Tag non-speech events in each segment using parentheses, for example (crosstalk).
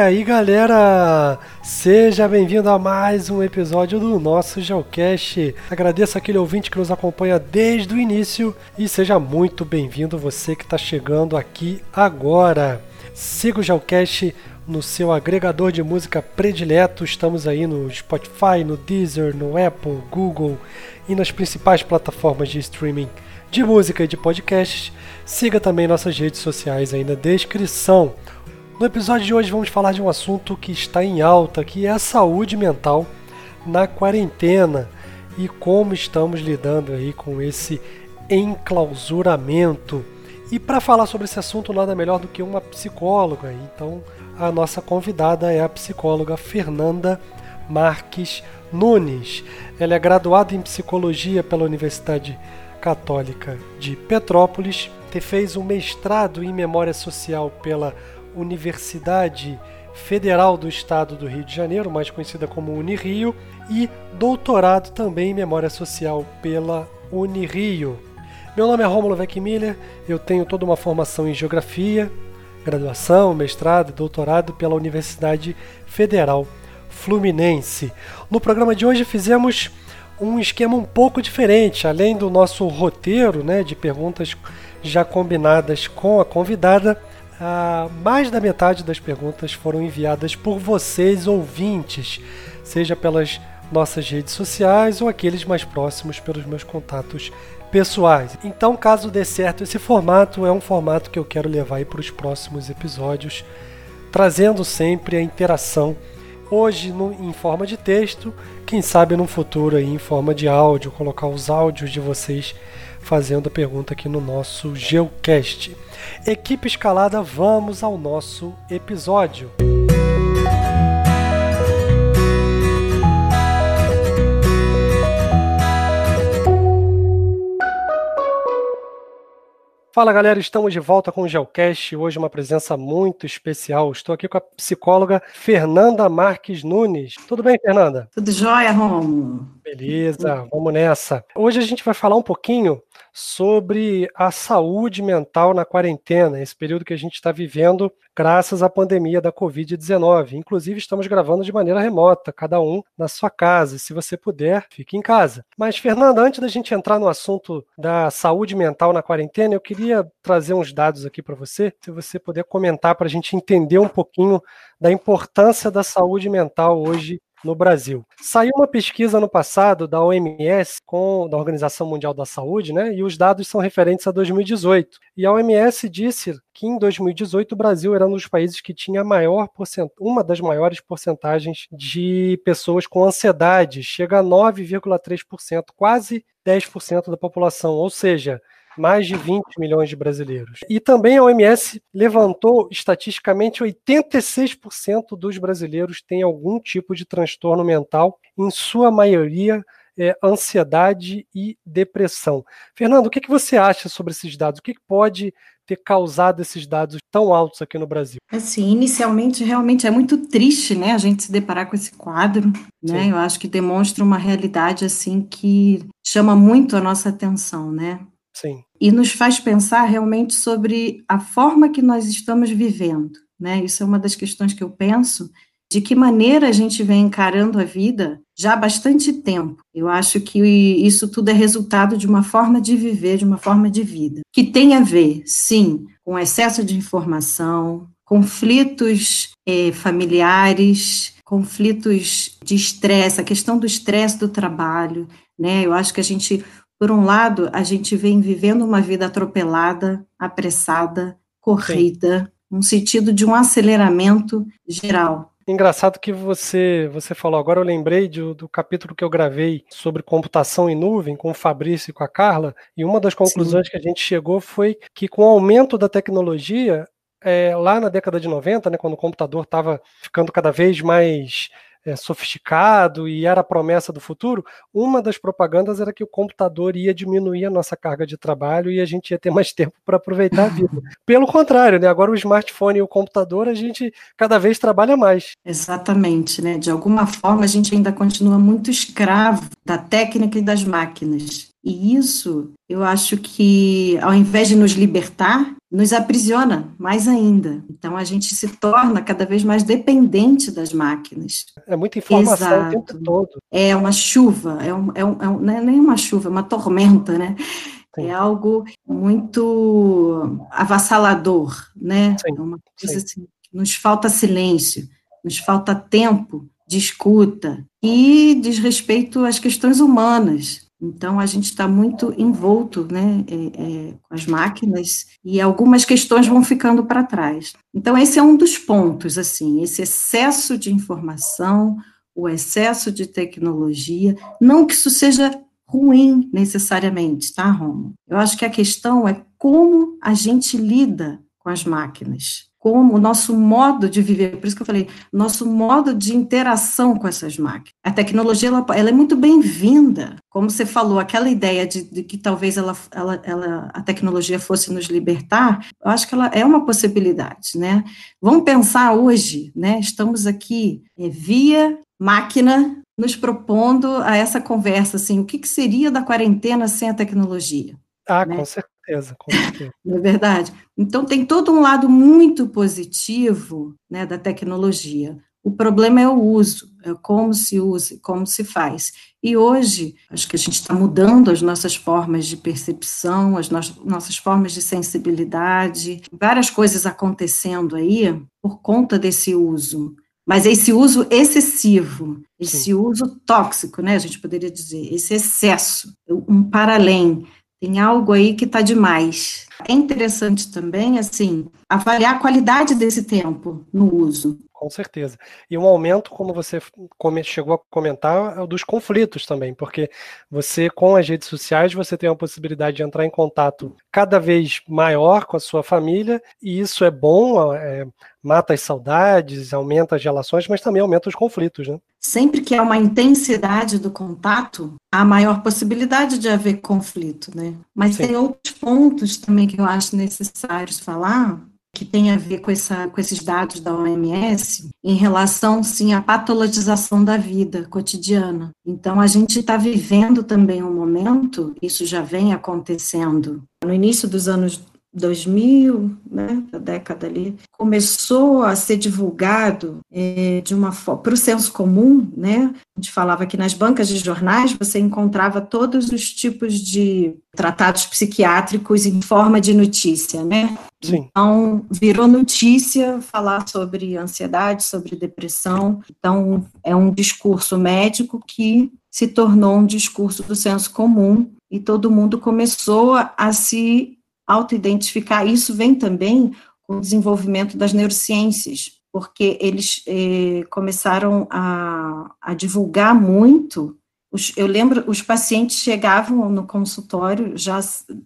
aí galera, seja bem-vindo a mais um episódio do nosso Geocast. Agradeço aquele ouvinte que nos acompanha desde o início e seja muito bem-vindo você que está chegando aqui agora. Siga o Geocast no seu agregador de música predileto. Estamos aí no Spotify, no Deezer, no Apple, Google e nas principais plataformas de streaming de música e de podcasts. Siga também nossas redes sociais aí na descrição. No episódio de hoje vamos falar de um assunto que está em alta, que é a saúde mental na quarentena e como estamos lidando aí com esse enclausuramento. E para falar sobre esse assunto, nada melhor do que uma psicóloga. Então, a nossa convidada é a psicóloga Fernanda Marques Nunes. Ela é graduada em psicologia pela Universidade Católica de Petrópolis, fez um mestrado em memória social pela Universidade Federal do Estado do Rio de Janeiro, mais conhecida como Unirio, e doutorado também em Memória Social pela Unirio. Meu nome é Romulo Weckmiller, eu tenho toda uma formação em Geografia, graduação, mestrado e doutorado pela Universidade Federal Fluminense. No programa de hoje fizemos um esquema um pouco diferente, além do nosso roteiro né, de perguntas já combinadas com a convidada, ah, mais da metade das perguntas foram enviadas por vocês, ouvintes, seja pelas nossas redes sociais ou aqueles mais próximos pelos meus contatos pessoais. Então, caso dê certo esse formato, é um formato que eu quero levar para os próximos episódios, trazendo sempre a interação. Hoje no, em forma de texto, quem sabe no futuro aí em forma de áudio, colocar os áudios de vocês fazendo a pergunta aqui no nosso Geocast. Equipe escalada, vamos ao nosso episódio. Fala galera, estamos de volta com o Geocast. Hoje uma presença muito especial. Estou aqui com a psicóloga Fernanda Marques Nunes. Tudo bem, Fernanda? Tudo jóia, Romo. Beleza, vamos nessa. Hoje a gente vai falar um pouquinho sobre a saúde mental na quarentena, esse período que a gente está vivendo graças à pandemia da Covid-19. Inclusive, estamos gravando de maneira remota, cada um na sua casa. Se você puder, fique em casa. Mas, Fernanda, antes da gente entrar no assunto da saúde mental na quarentena, eu queria trazer uns dados aqui para você, se você puder comentar para a gente entender um pouquinho da importância da saúde mental hoje no Brasil. Saiu uma pesquisa no passado da OMS, com, da Organização Mundial da Saúde, né, e os dados são referentes a 2018. E a OMS disse que em 2018 o Brasil era um dos países que tinha maior porcent... uma das maiores porcentagens de pessoas com ansiedade, chega a 9,3%, quase 10% da população, ou seja, mais de 20 milhões de brasileiros. E também a OMS levantou estatisticamente 86% dos brasileiros têm algum tipo de transtorno mental, em sua maioria é, ansiedade e depressão. Fernando, o que, que você acha sobre esses dados? O que, que pode ter causado esses dados tão altos aqui no Brasil? Assim, inicialmente realmente é muito triste, né, a gente se deparar com esse quadro, né? Eu acho que demonstra uma realidade assim que chama muito a nossa atenção, né? Sim. E nos faz pensar realmente sobre a forma que nós estamos vivendo, né? Isso é uma das questões que eu penso, de que maneira a gente vem encarando a vida já há bastante tempo. Eu acho que isso tudo é resultado de uma forma de viver, de uma forma de vida, que tem a ver, sim, com excesso de informação, conflitos eh, familiares, conflitos de estresse, a questão do estresse do trabalho, né? Eu acho que a gente por um lado, a gente vem vivendo uma vida atropelada, apressada, corrida, Sim. um sentido de um aceleramento geral. Engraçado que você você falou agora, eu lembrei de, do capítulo que eu gravei sobre computação em nuvem com o Fabrício e com a Carla, e uma das conclusões Sim. que a gente chegou foi que com o aumento da tecnologia, é, lá na década de 90, né, quando o computador estava ficando cada vez mais é, sofisticado e era a promessa do futuro, uma das propagandas era que o computador ia diminuir a nossa carga de trabalho e a gente ia ter mais tempo para aproveitar a vida. (laughs) Pelo contrário, né? Agora o smartphone e o computador a gente cada vez trabalha mais. Exatamente, né? De alguma forma a gente ainda continua muito escravo da técnica e das máquinas. E isso, eu acho que, ao invés de nos libertar, nos aprisiona mais ainda. Então, a gente se torna cada vez mais dependente das máquinas. É muita informação Exato. o tempo todo. É uma chuva, é, um, é, um, é um, não é nem uma chuva, é uma tormenta, né? Sim. É algo muito avassalador, né? Sim. É uma coisa assim, nos falta silêncio, nos falta tempo de escuta e diz respeito às questões humanas. Então, a gente está muito envolto né, é, é, com as máquinas e algumas questões vão ficando para trás. Então, esse é um dos pontos, assim, esse excesso de informação, o excesso de tecnologia, não que isso seja ruim necessariamente, tá, Romo? Eu acho que a questão é como a gente lida com as máquinas como o nosso modo de viver, por isso que eu falei, nosso modo de interação com essas máquinas. A tecnologia, ela, ela é muito bem-vinda, como você falou, aquela ideia de, de que talvez ela, ela, ela, a tecnologia fosse nos libertar, eu acho que ela é uma possibilidade, né? Vamos pensar hoje, né? Estamos aqui é, via máquina nos propondo a essa conversa, assim, o que, que seria da quarentena sem a tecnologia? Ah, né? com certeza certeza, com certeza. Não é verdade? Então tem todo um lado muito positivo né, da tecnologia. O problema é o uso, é como se usa, como se faz. E hoje, acho que a gente está mudando as nossas formas de percepção, as no nossas formas de sensibilidade, várias coisas acontecendo aí por conta desse uso. Mas esse uso excessivo, esse Sim. uso tóxico, né? A gente poderia dizer, esse excesso, um para além tem algo aí que está demais. É interessante também, assim, avaliar a qualidade desse tempo no uso. Com certeza. E um aumento, como você chegou a comentar, é o dos conflitos também, porque você, com as redes sociais, você tem a possibilidade de entrar em contato cada vez maior com a sua família, e isso é bom, é, mata as saudades, aumenta as relações, mas também aumenta os conflitos, né? Sempre que há uma intensidade do contato, há maior possibilidade de haver conflito, né? Mas Sim. tem outros pontos também que eu acho necessários falar, que tem a ver com, essa, com esses dados da OMS, em relação, sim, à patologização da vida cotidiana. Então, a gente está vivendo também um momento, isso já vem acontecendo. No início dos anos 2000, né, da década ali, começou a ser divulgado é, de uma para o senso comum, né? A gente falava que nas bancas de jornais você encontrava todos os tipos de tratados psiquiátricos em forma de notícia, né? Sim. Então virou notícia falar sobre ansiedade, sobre depressão. Então é um discurso médico que se tornou um discurso do senso comum e todo mundo começou a se auto-identificar. Isso vem também com o desenvolvimento das neurociências, porque eles eh, começaram a, a divulgar muito os, eu lembro, os pacientes chegavam no consultório já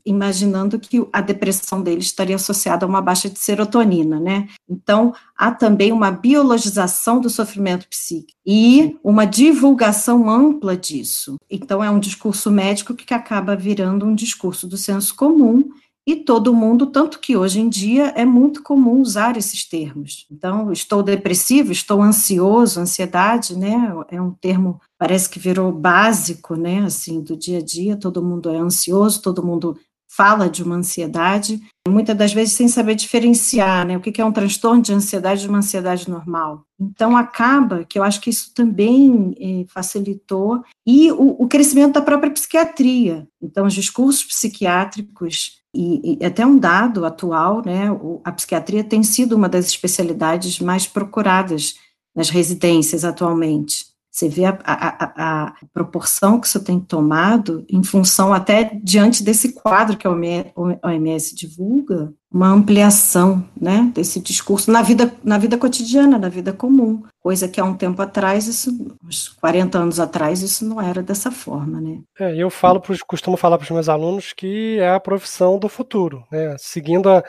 imaginando que a depressão deles estaria associada a uma baixa de serotonina, né? Então, há também uma biologização do sofrimento psíquico e uma divulgação ampla disso. Então, é um discurso médico que acaba virando um discurso do senso comum e todo mundo, tanto que hoje em dia é muito comum usar esses termos. Então, estou depressivo, estou ansioso, ansiedade, né? É um termo parece que virou básico, né? Assim, do dia a dia, todo mundo é ansioso, todo mundo fala de uma ansiedade, muitas das vezes sem saber diferenciar, né? O que é um transtorno de ansiedade de uma ansiedade normal. Então, acaba que eu acho que isso também eh, facilitou e o, o crescimento da própria psiquiatria. Então, os discursos psiquiátricos e, e, até um dado atual, né, a psiquiatria tem sido uma das especialidades mais procuradas nas residências atualmente. Você vê a, a, a, proporção que isso tem tomado em função até diante desse quadro que a OMS divulga, uma ampliação né, desse discurso na vida, na vida cotidiana, na vida comum coisa que há um tempo atrás, isso, uns 40 anos atrás, isso não era dessa forma, né? É, eu falo, pros, costumo falar para os meus alunos que é a profissão do futuro, né? Seguindo a,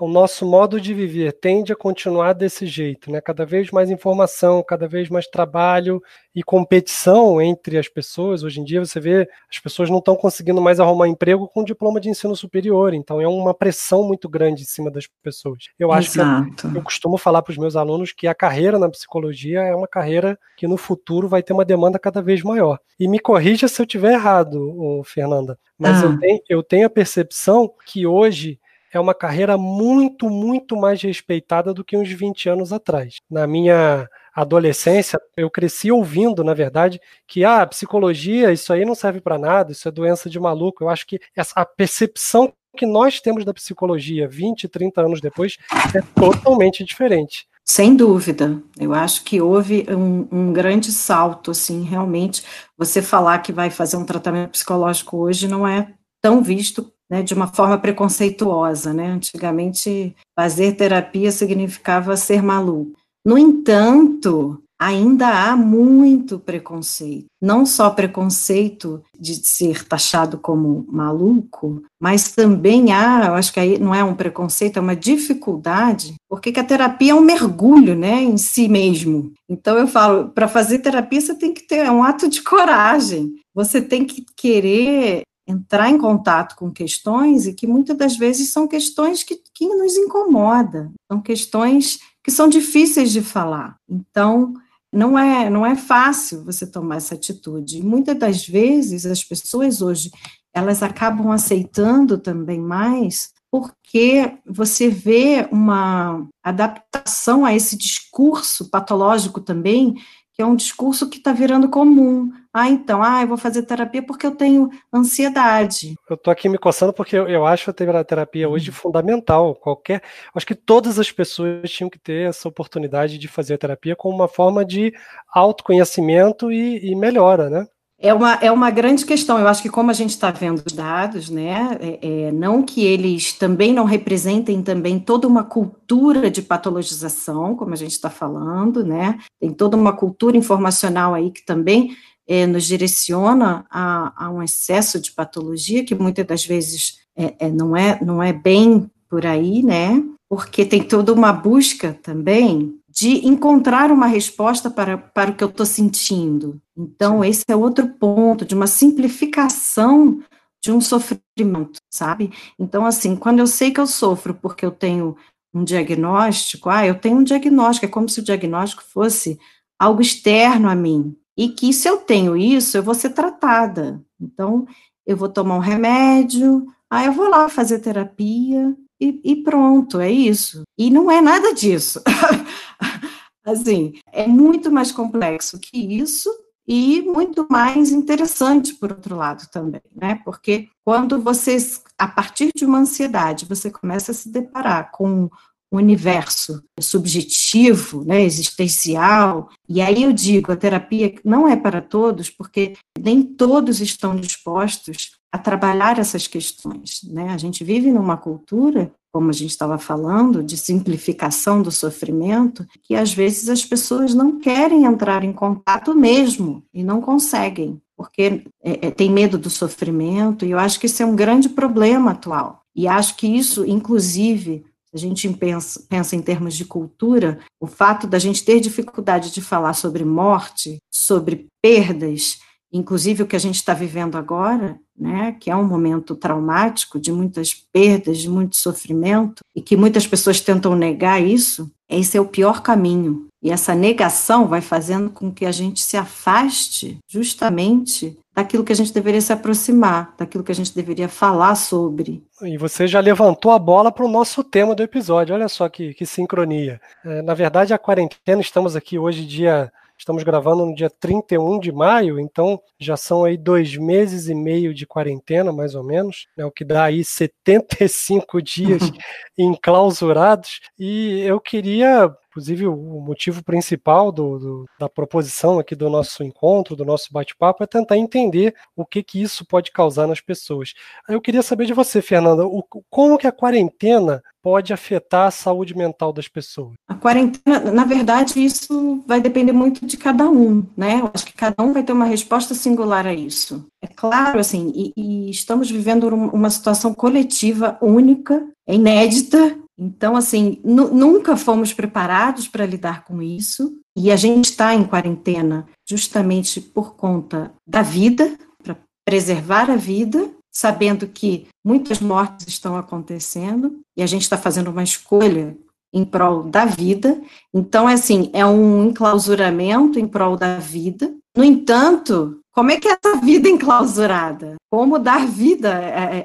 o nosso modo de viver, tende a continuar desse jeito, né? Cada vez mais informação, cada vez mais trabalho e competição entre as pessoas. Hoje em dia você vê as pessoas não estão conseguindo mais arrumar emprego com diploma de ensino superior, então é uma pressão muito grande em cima das pessoas. Eu acho Exato. que eu, eu costumo falar para os meus alunos que a carreira na psicologia é uma carreira que no futuro vai ter uma demanda cada vez maior. E me corrija se eu estiver errado, Fernanda, mas ah. eu, tenho, eu tenho a percepção que hoje é uma carreira muito, muito mais respeitada do que uns 20 anos atrás. Na minha adolescência, eu cresci ouvindo, na verdade, que ah, psicologia, isso aí não serve para nada, isso é doença de maluco. Eu acho que essa, a percepção que nós temos da psicologia 20, 30 anos depois é totalmente diferente. Sem dúvida, eu acho que houve um, um, grande salto, assim, realmente, você falar que vai fazer um tratamento psicológico hoje não é tão visto né, de uma forma preconceituosa, né, antigamente fazer terapia significava ser maluco. No entanto, ainda há muito preconceito. Não só preconceito de ser taxado como maluco, mas também há, eu acho que aí não é um preconceito, é uma dificuldade, porque a terapia é um mergulho, né, em si mesmo. Então eu falo, para fazer terapia você tem que ter é um ato de coragem. Você tem que querer entrar em contato com questões e que muitas das vezes são questões que, que nos incomodam, são questões que são difíceis de falar. Então, não é, não é fácil você tomar essa atitude. Muitas das vezes as pessoas hoje elas acabam aceitando também mais porque você vê uma adaptação a esse discurso patológico também que é um discurso que está virando comum. Ah, então, ah, eu vou fazer terapia porque eu tenho ansiedade. Eu estou aqui me coçando porque eu, eu acho a terapia hoje uhum. fundamental. Qualquer, acho que todas as pessoas tinham que ter essa oportunidade de fazer terapia como uma forma de autoconhecimento e, e melhora, né? É uma, é uma grande questão. Eu acho que, como a gente está vendo os dados, né, é, é, não que eles também não representem também toda uma cultura de patologização, como a gente está falando, né, tem toda uma cultura informacional aí que também é, nos direciona a, a, um excesso de patologia, que muitas das vezes é, é, não, é, não é bem por aí, né, porque tem toda uma busca também de encontrar uma resposta para, para o que eu estou sentindo. Então, esse é outro ponto, de uma simplificação de um sofrimento, sabe? Então, assim, quando eu sei que eu sofro porque eu tenho um diagnóstico, ah, eu tenho um diagnóstico, é como se o diagnóstico fosse algo externo a mim. E que se eu tenho isso, eu vou ser tratada. Então, eu vou tomar um remédio, ah, eu vou lá fazer terapia, e, e pronto, é isso. E não é nada disso. (laughs) assim, é muito mais complexo que isso e muito mais interessante, por outro lado, também, né? Porque quando você, a partir de uma ansiedade, você começa a se deparar com um universo subjetivo, né, existencial, e aí eu digo, a terapia não é para todos, porque nem todos estão dispostos a trabalhar essas questões. Né? A gente vive numa cultura, como a gente estava falando, de simplificação do sofrimento, que às vezes as pessoas não querem entrar em contato mesmo e não conseguem, porque é, é, tem medo do sofrimento, e eu acho que isso é um grande problema atual. E acho que isso, inclusive, a gente pensa, pensa em termos de cultura, o fato da gente ter dificuldade de falar sobre morte, sobre perdas, inclusive o que a gente está vivendo agora, né, que é um momento traumático, de muitas perdas, de muito sofrimento, e que muitas pessoas tentam negar isso, esse é o pior caminho. E essa negação vai fazendo com que a gente se afaste justamente daquilo que a gente deveria se aproximar, daquilo que a gente deveria falar sobre. E você já levantou a bola para o nosso tema do episódio, olha só que, que sincronia. É, na verdade, a quarentena, estamos aqui hoje, dia Estamos gravando no dia 31 de maio, então já são aí dois meses e meio de quarentena, mais ou menos, né, o que dá aí 75 (laughs) dias enclausurados. E eu queria Inclusive, o motivo principal do, do, da proposição aqui do nosso encontro, do nosso bate-papo, é tentar entender o que, que isso pode causar nas pessoas. Eu queria saber de você, Fernanda, o, como que a quarentena pode afetar a saúde mental das pessoas? A quarentena, na verdade, isso vai depender muito de cada um, né? Eu acho que cada um vai ter uma resposta singular a isso. É claro, assim, e, e estamos vivendo uma situação coletiva única, inédita, então, assim, nunca fomos preparados para lidar com isso, e a gente está em quarentena justamente por conta da vida, para preservar a vida, sabendo que muitas mortes estão acontecendo, e a gente está fazendo uma escolha em prol da vida. Então, assim, é um enclausuramento em prol da vida. No entanto, como é que é essa vida enclausurada? Como dar vida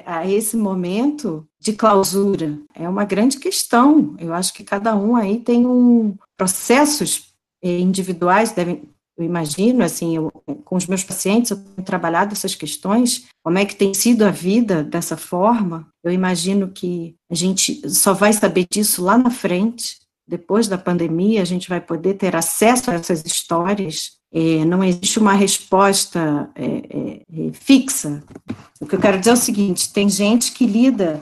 a, a, esse momento de clausura? É uma grande questão. Eu acho que cada um aí tem um processos eh, individuais devem eu imagino, assim, eu, com os meus pacientes, eu tenho trabalhado essas questões, como é que tem sido a vida dessa forma. Eu imagino que a gente só vai saber disso lá na frente, depois da pandemia, a gente vai poder ter acesso a essas histórias. É, não existe uma resposta é, é, é fixa. O que eu quero dizer é o seguinte: tem gente que lida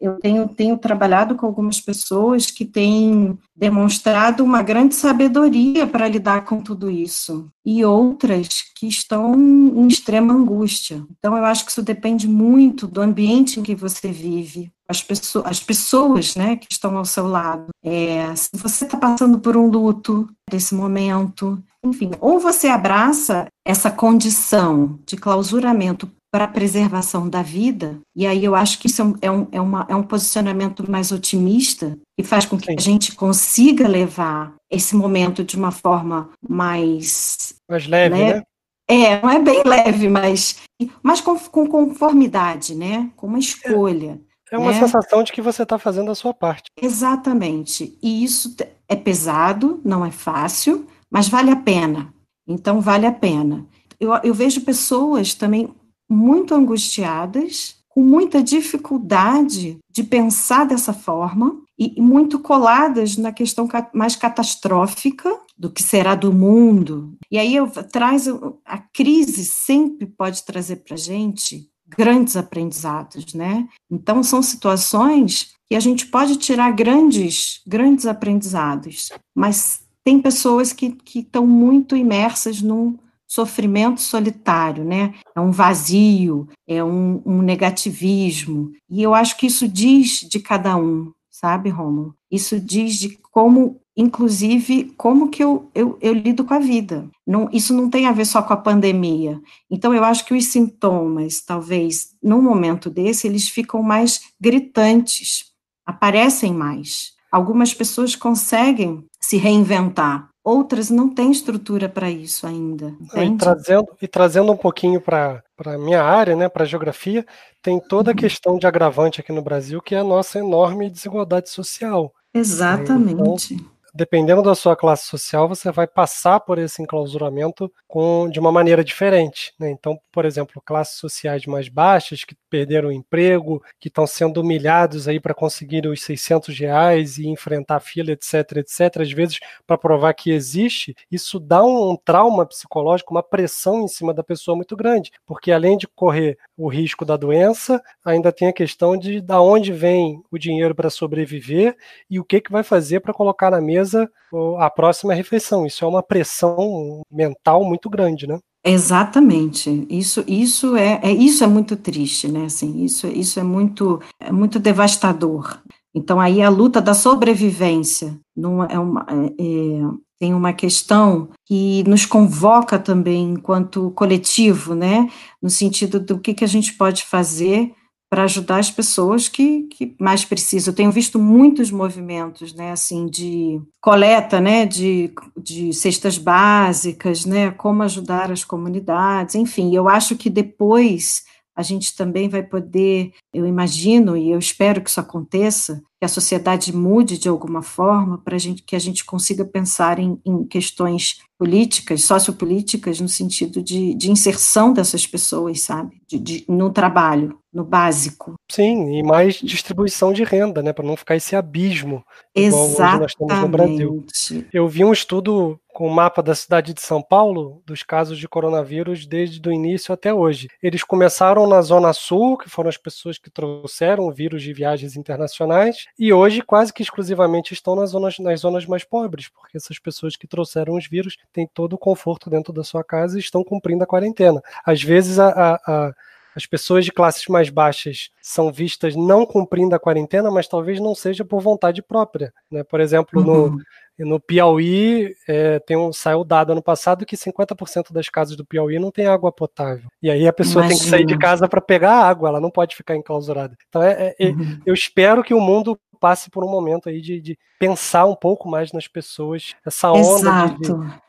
eu tenho, tenho trabalhado com algumas pessoas que têm demonstrado uma grande sabedoria para lidar com tudo isso, e outras que estão em extrema angústia. Então, eu acho que isso depende muito do ambiente em que você vive, as pessoas, as pessoas né, que estão ao seu lado. É, se você está passando por um luto nesse momento, enfim, ou você abraça essa condição de clausuramento para a preservação da vida, e aí eu acho que isso é um, é, uma, é um posicionamento mais otimista, e faz com que Sim. a gente consiga levar esse momento de uma forma mais... Mais leve, né? É, não é bem leve, mas, mas com, com conformidade, né? Com uma escolha. É, é uma né? sensação de que você está fazendo a sua parte. Exatamente. E isso é pesado, não é fácil, mas vale a pena. Então, vale a pena. Eu, eu vejo pessoas também muito angustiadas, com muita dificuldade de pensar dessa forma e muito coladas na questão mais catastrófica do que será do mundo. E aí eu traz a crise sempre pode trazer para gente grandes aprendizados, né? Então são situações que a gente pode tirar grandes grandes aprendizados, mas tem pessoas que estão muito imersas num sofrimento solitário, né? É um vazio, é um, um, negativismo. E eu acho que isso diz de cada um, sabe, Romulo? Isso diz de como, inclusive, como que eu, eu, eu lido com a vida. Não, isso não tem a ver só com a pandemia. Então, eu acho que os sintomas, talvez, num momento desse, eles ficam mais gritantes, aparecem mais. Algumas pessoas conseguem se reinventar, outras não têm estrutura para isso ainda. E trazendo, e trazendo um pouquinho para a minha área, né, para a geografia, tem toda a uhum. questão de agravante aqui no Brasil, que é a nossa enorme desigualdade social. Exatamente. Então, dependendo da sua classe social, você vai passar por esse enclausuramento com, de uma maneira diferente. Né? Então, por exemplo, classes sociais mais baixas que perderam o emprego, que estão sendo humilhados aí para conseguir os 600 reais e enfrentar fila, etc, etc, às vezes para provar que existe, isso dá um, um trauma psicológico, uma pressão em cima da pessoa muito grande, porque além de correr o risco da doença, ainda tem a questão de da onde vem o dinheiro para sobreviver e o que, que vai fazer para colocar na mesa mesa a próxima refeição. Isso é uma pressão mental muito grande, né? Exatamente. Isso, isso é, é isso é muito triste, né? Assim, isso, isso é muito, é muito devastador. Então aí a luta da sobrevivência não é uma, é, é, tem uma questão que nos convoca também enquanto coletivo, né? No sentido do que, que a gente pode fazer para ajudar as pessoas que, que mais precisam. Eu tenho visto muitos movimentos, né, assim, de coleta, né, de, de cestas básicas, né, como ajudar as comunidades, enfim, eu acho que depois a gente também vai poder, eu imagino e eu espero que isso aconteça, que a sociedade mude de alguma forma para gente, que a gente consiga pensar em, em questões políticas, sociopolíticas, no sentido de, de inserção dessas pessoas, sabe, de, de, no trabalho, no básico. Sim, e mais distribuição de renda, né, para não ficar esse abismo Exatamente. nós temos no Brasil. Eu vi um estudo com o mapa da cidade de São Paulo dos casos de coronavírus desde o início até hoje. Eles começaram na zona sul, que foram as pessoas que trouxeram o vírus de viagens internacionais, e hoje quase que exclusivamente estão nas zonas, nas zonas mais pobres, porque essas pessoas que trouxeram os vírus têm todo o conforto dentro da sua casa e estão cumprindo a quarentena. Às vezes a, a, a as pessoas de classes mais baixas são vistas não cumprindo a quarentena, mas talvez não seja por vontade própria. Né? Por exemplo, uhum. No, Piauí, é, tem um, saiu dado ano passado que 50% das casas do Piauí não tem água potável. E aí a pessoa Imagina. tem que sair de casa para pegar água, ela não pode ficar enclausurada. Então é, é, uhum. eu espero que o mundo passe por um momento aí de, de pensar um pouco mais nas pessoas, essa onda de,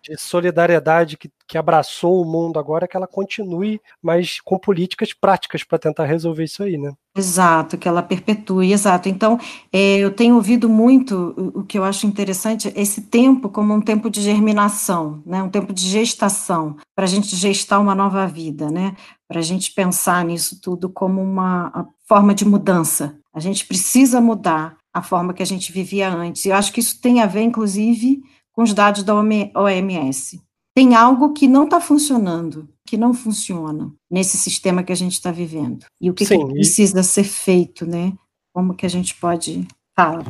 de, solidariedade que, que abraçou o mundo agora, que ela continue, mas com políticas práticas para tentar resolver isso aí, né? Exato, que ela perpetue, exato. Então, é, eu tenho ouvido muito o, o, que eu acho interessante, esse tempo como um tempo de germinação, né, um tempo de gestação, para a gente gestar uma nova vida, né, para a gente pensar nisso tudo como uma forma de mudança. A gente precisa mudar a forma que a gente vivia antes. Eu acho que isso tem a ver, inclusive, com os dados da OMS. Tem algo que não está funcionando que não funciona nesse sistema que a gente está vivendo. E o que, Sim, que precisa e... ser feito, né? Como que a gente pode falar?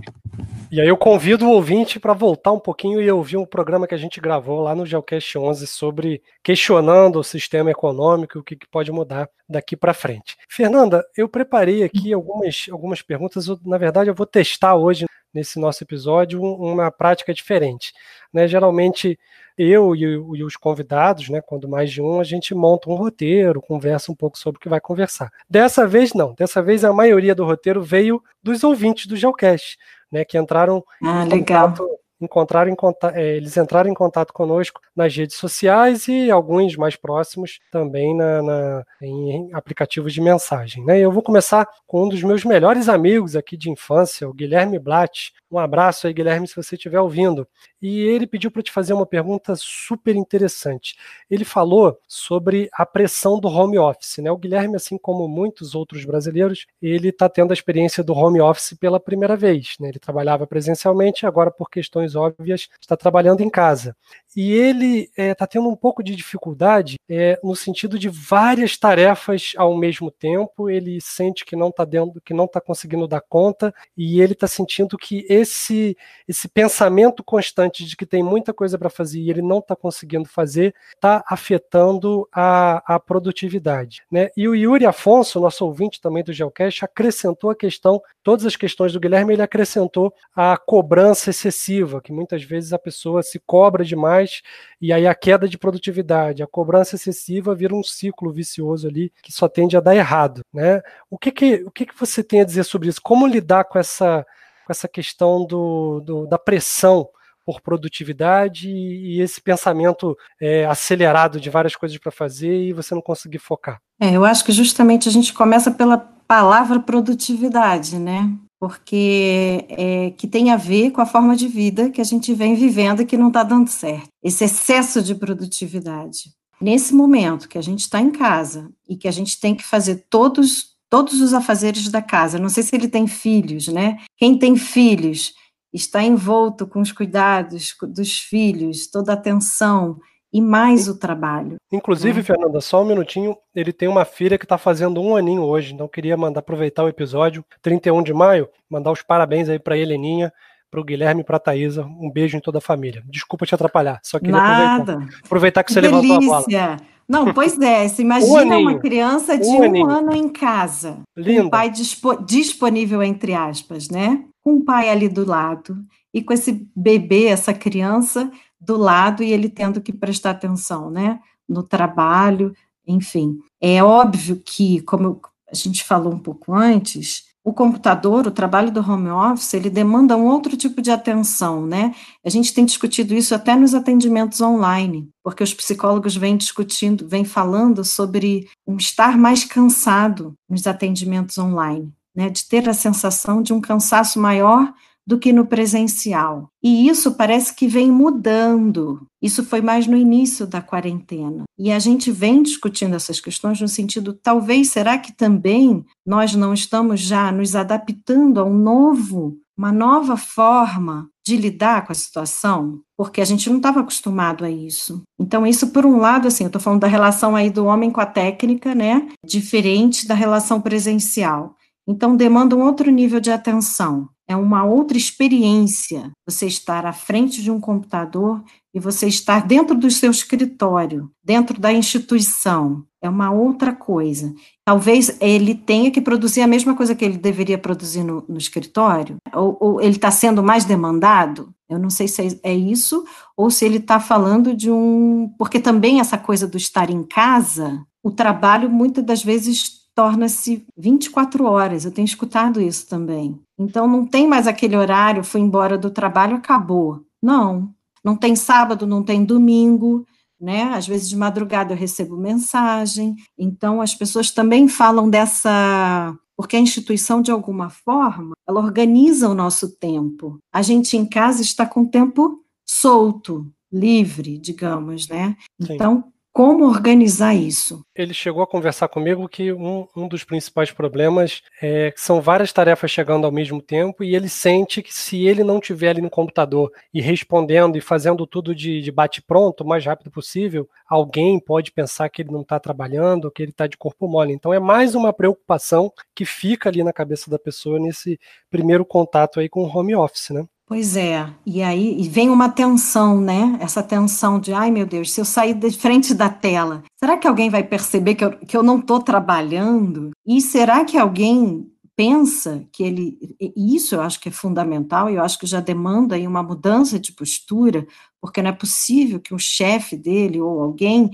E aí eu convido o ouvinte para voltar um pouquinho e ouvir um programa que a gente gravou lá no Geocast 11 sobre questionando o sistema econômico e o que, que pode mudar daqui para frente. Fernanda, eu preparei aqui algumas, algumas perguntas, na verdade eu vou testar hoje nesse nosso episódio uma prática diferente. Né? Geralmente eu e, e, os convidados, né, quando mais de um, a gente monta um roteiro, conversa um pouco sobre o que vai conversar. Dessa vez não, dessa vez a maioria do roteiro veio dos ouvintes do Geocast, né, que entraram ah, em legal. contato encontraram em contato, é, eles entraram em contato conosco nas redes sociais e alguns mais próximos também na, na, em aplicativos de mensagem. Né? Eu vou começar com um dos meus melhores amigos aqui de infância, o Guilherme Blatt. Um abraço aí, Guilherme, se você estiver ouvindo. E ele pediu para te fazer uma pergunta super interessante. Ele falou sobre a pressão do home office. Né? O Guilherme, assim como muitos outros brasileiros, ele está tendo a experiência do home office pela primeira vez. Né? Ele trabalhava presencialmente, agora por questões óbvias está trabalhando em casa. E ele está é, tá tendo um pouco de dificuldade é, no sentido de várias tarefas ao mesmo tempo. Ele sente que não está dentro, que não está conseguindo dar conta, e ele está sentindo que esse esse pensamento constante de que tem muita coisa para fazer e ele não está conseguindo fazer, está afetando a, a produtividade. Né? E o Yuri Afonso, nosso ouvinte também do Geocast, acrescentou a questão, todas as questões do Guilherme, ele acrescentou a cobrança excessiva, que muitas vezes a pessoa se cobra demais e aí a queda de produtividade, a cobrança excessiva vira um ciclo vicioso ali que só tende a dar errado. Né? O que, que, o que, que você tem a dizer sobre isso? Como lidar com essa com essa questão do, do da pressão por produtividade e, esse pensamento é, acelerado de várias coisas para fazer e você não conseguir focar. É, eu acho que justamente a gente começa pela palavra produtividade, né? Porque é, que tem a ver com a forma de vida que a gente vem vivendo e que não está dando certo. Esse excesso de produtividade. Nesse momento que a gente está em casa e que a gente tem que fazer todos todos os afazeres da casa. Não sei se ele tem filhos, né? Quem tem filhos está envolto com os cuidados dos filhos, toda a atenção e mais o trabalho. Inclusive, né? Fernanda, só um minutinho, ele tem uma filha que está fazendo um aninho hoje, então queria mandar aproveitar o episódio, 31 de maio, mandar os parabéns aí para a Heleninha, para o Guilherme e para a Thaisa, um beijo em toda a família. Desculpa te atrapalhar, só queria Nada. aproveitar, aproveitar que, que você delícia. levantou a bola. Não, pois é, se (laughs) imagina um uma criança de um, um ano em casa, Linda. com o pai dispo disponível, entre aspas, né? Com o pai ali do lado, e com esse bebê, essa criança do lado, e ele tendo que prestar atenção, né? No trabalho, enfim. É óbvio que, como a gente falou um pouco antes, o computador, o trabalho do home office, ele demanda um outro tipo de atenção, né? A gente tem discutido isso até nos atendimentos online, porque os psicólogos vêm discutindo, vêm falando sobre um estar mais cansado nos atendimentos online, né? De ter a sensação de um cansaço maior do que no presencial. E isso parece que vem mudando. Isso foi mais no início da quarentena. E a gente vem discutindo essas questões no sentido, talvez, será que também nós não estamos já nos adaptando a um novo, uma nova forma de lidar com a situação? Porque a gente não estava acostumado a isso. Então, isso, por um lado, assim, eu estou falando da relação aí do homem com a técnica, né? Diferente da relação presencial. Então, demanda um outro nível de atenção é uma outra experiência você estar à frente de um computador e você estar dentro do seu escritório, dentro da instituição. É uma outra coisa. Talvez ele tenha que produzir a mesma coisa que ele deveria produzir no, no escritório, ou, ou ele está sendo mais demandado. Eu não sei se é, é isso, ou se ele está falando de um. Porque também essa coisa do estar em casa, o trabalho muitas das vezes torna-se 24 horas. Eu tenho escutado isso também. Então não tem mais aquele horário, fui embora do trabalho, acabou. Não, não tem sábado, não tem domingo, né? Às vezes de madrugada eu recebo mensagem. Então as pessoas também falam dessa porque a instituição, de alguma forma, ela organiza o nosso tempo. A gente em casa está com o tempo solto, livre, digamos, né? Sim. Então, como organizar isso? Ele chegou a conversar comigo que um, um dos principais problemas é que são várias tarefas chegando ao mesmo tempo e ele sente que se ele não tiver ali no computador e respondendo e fazendo tudo de, de bate-pronto o mais rápido possível, alguém pode pensar que ele não está trabalhando que ele está de corpo mole. Então é mais uma preocupação que fica ali na cabeça da pessoa nesse primeiro contato aí com o home office, né? Pois é, e aí vem uma tensão, né? Essa tensão de, ai meu Deus, se eu sair de frente da tela, será que alguém vai perceber que eu, que eu não estou trabalhando? E será que alguém pensa que ele. E isso eu acho que é fundamental, e eu acho que já demanda aí uma mudança de postura, porque não é possível que o chefe dele ou alguém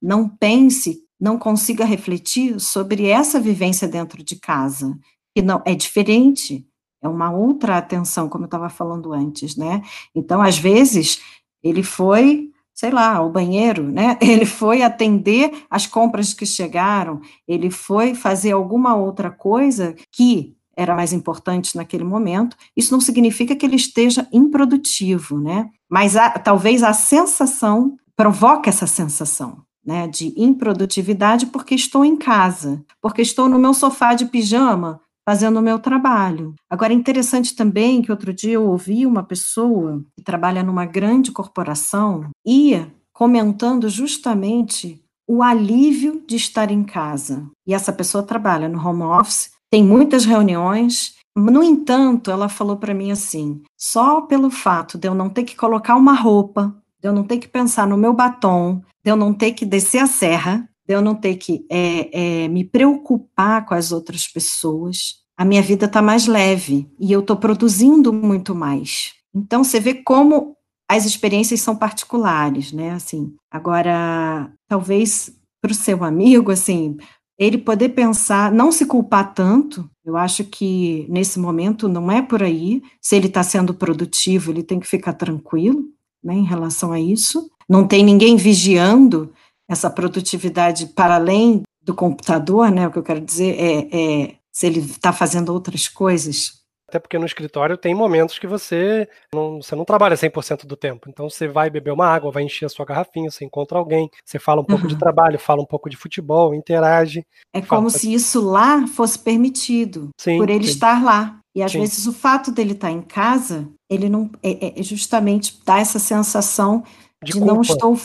não pense, não consiga refletir sobre essa vivência dentro de casa, que não é diferente é uma outra atenção, como eu estava falando antes, né? Então, às vezes, ele foi, sei lá, ao banheiro, né? (laughs) Ele foi atender as compras que chegaram, ele foi fazer alguma outra coisa que era mais importante naquele momento. Isso não significa que ele esteja improdutivo, né? Mas a, talvez a sensação provoque essa sensação. Né, de improdutividade porque estou em casa, porque estou no meu sofá de pijama, fazendo o meu trabalho. Agora, é interessante também que outro dia eu ouvi uma pessoa que trabalha numa grande corporação ia comentando justamente o alívio de estar em casa. E essa pessoa trabalha no home office, tem muitas reuniões. No entanto, ela falou para mim assim: só pelo fato de eu não ter que colocar uma roupa, de eu não ter que pensar no meu batom, de eu não ter que descer a serra, eu não ter que é, é, me preocupar com as outras pessoas, a minha vida está mais leve e eu estou produzindo muito mais. Então você vê como as experiências são particulares, né? Assim, agora talvez para o seu amigo, assim, ele poder pensar, não se culpar tanto. Eu acho que nesse momento não é por aí. Se ele está sendo produtivo, ele tem que ficar tranquilo, né, em relação a isso. Não tem ninguém vigiando essa produtividade para além do computador, né? O que eu quero dizer é, é se ele está fazendo outras coisas. Até porque no escritório tem momentos que você não, você não trabalha 100% do tempo. Então você vai beber uma água, vai encher a sua garrafinha, você encontra alguém, você fala um pouco uhum. de trabalho, fala um pouco de futebol, interage. É como se isso lá fosse permitido, sim, por ele sim. estar lá. E às sim. vezes o fato dele estar em casa, ele não é, é justamente dá essa sensação de, de não estou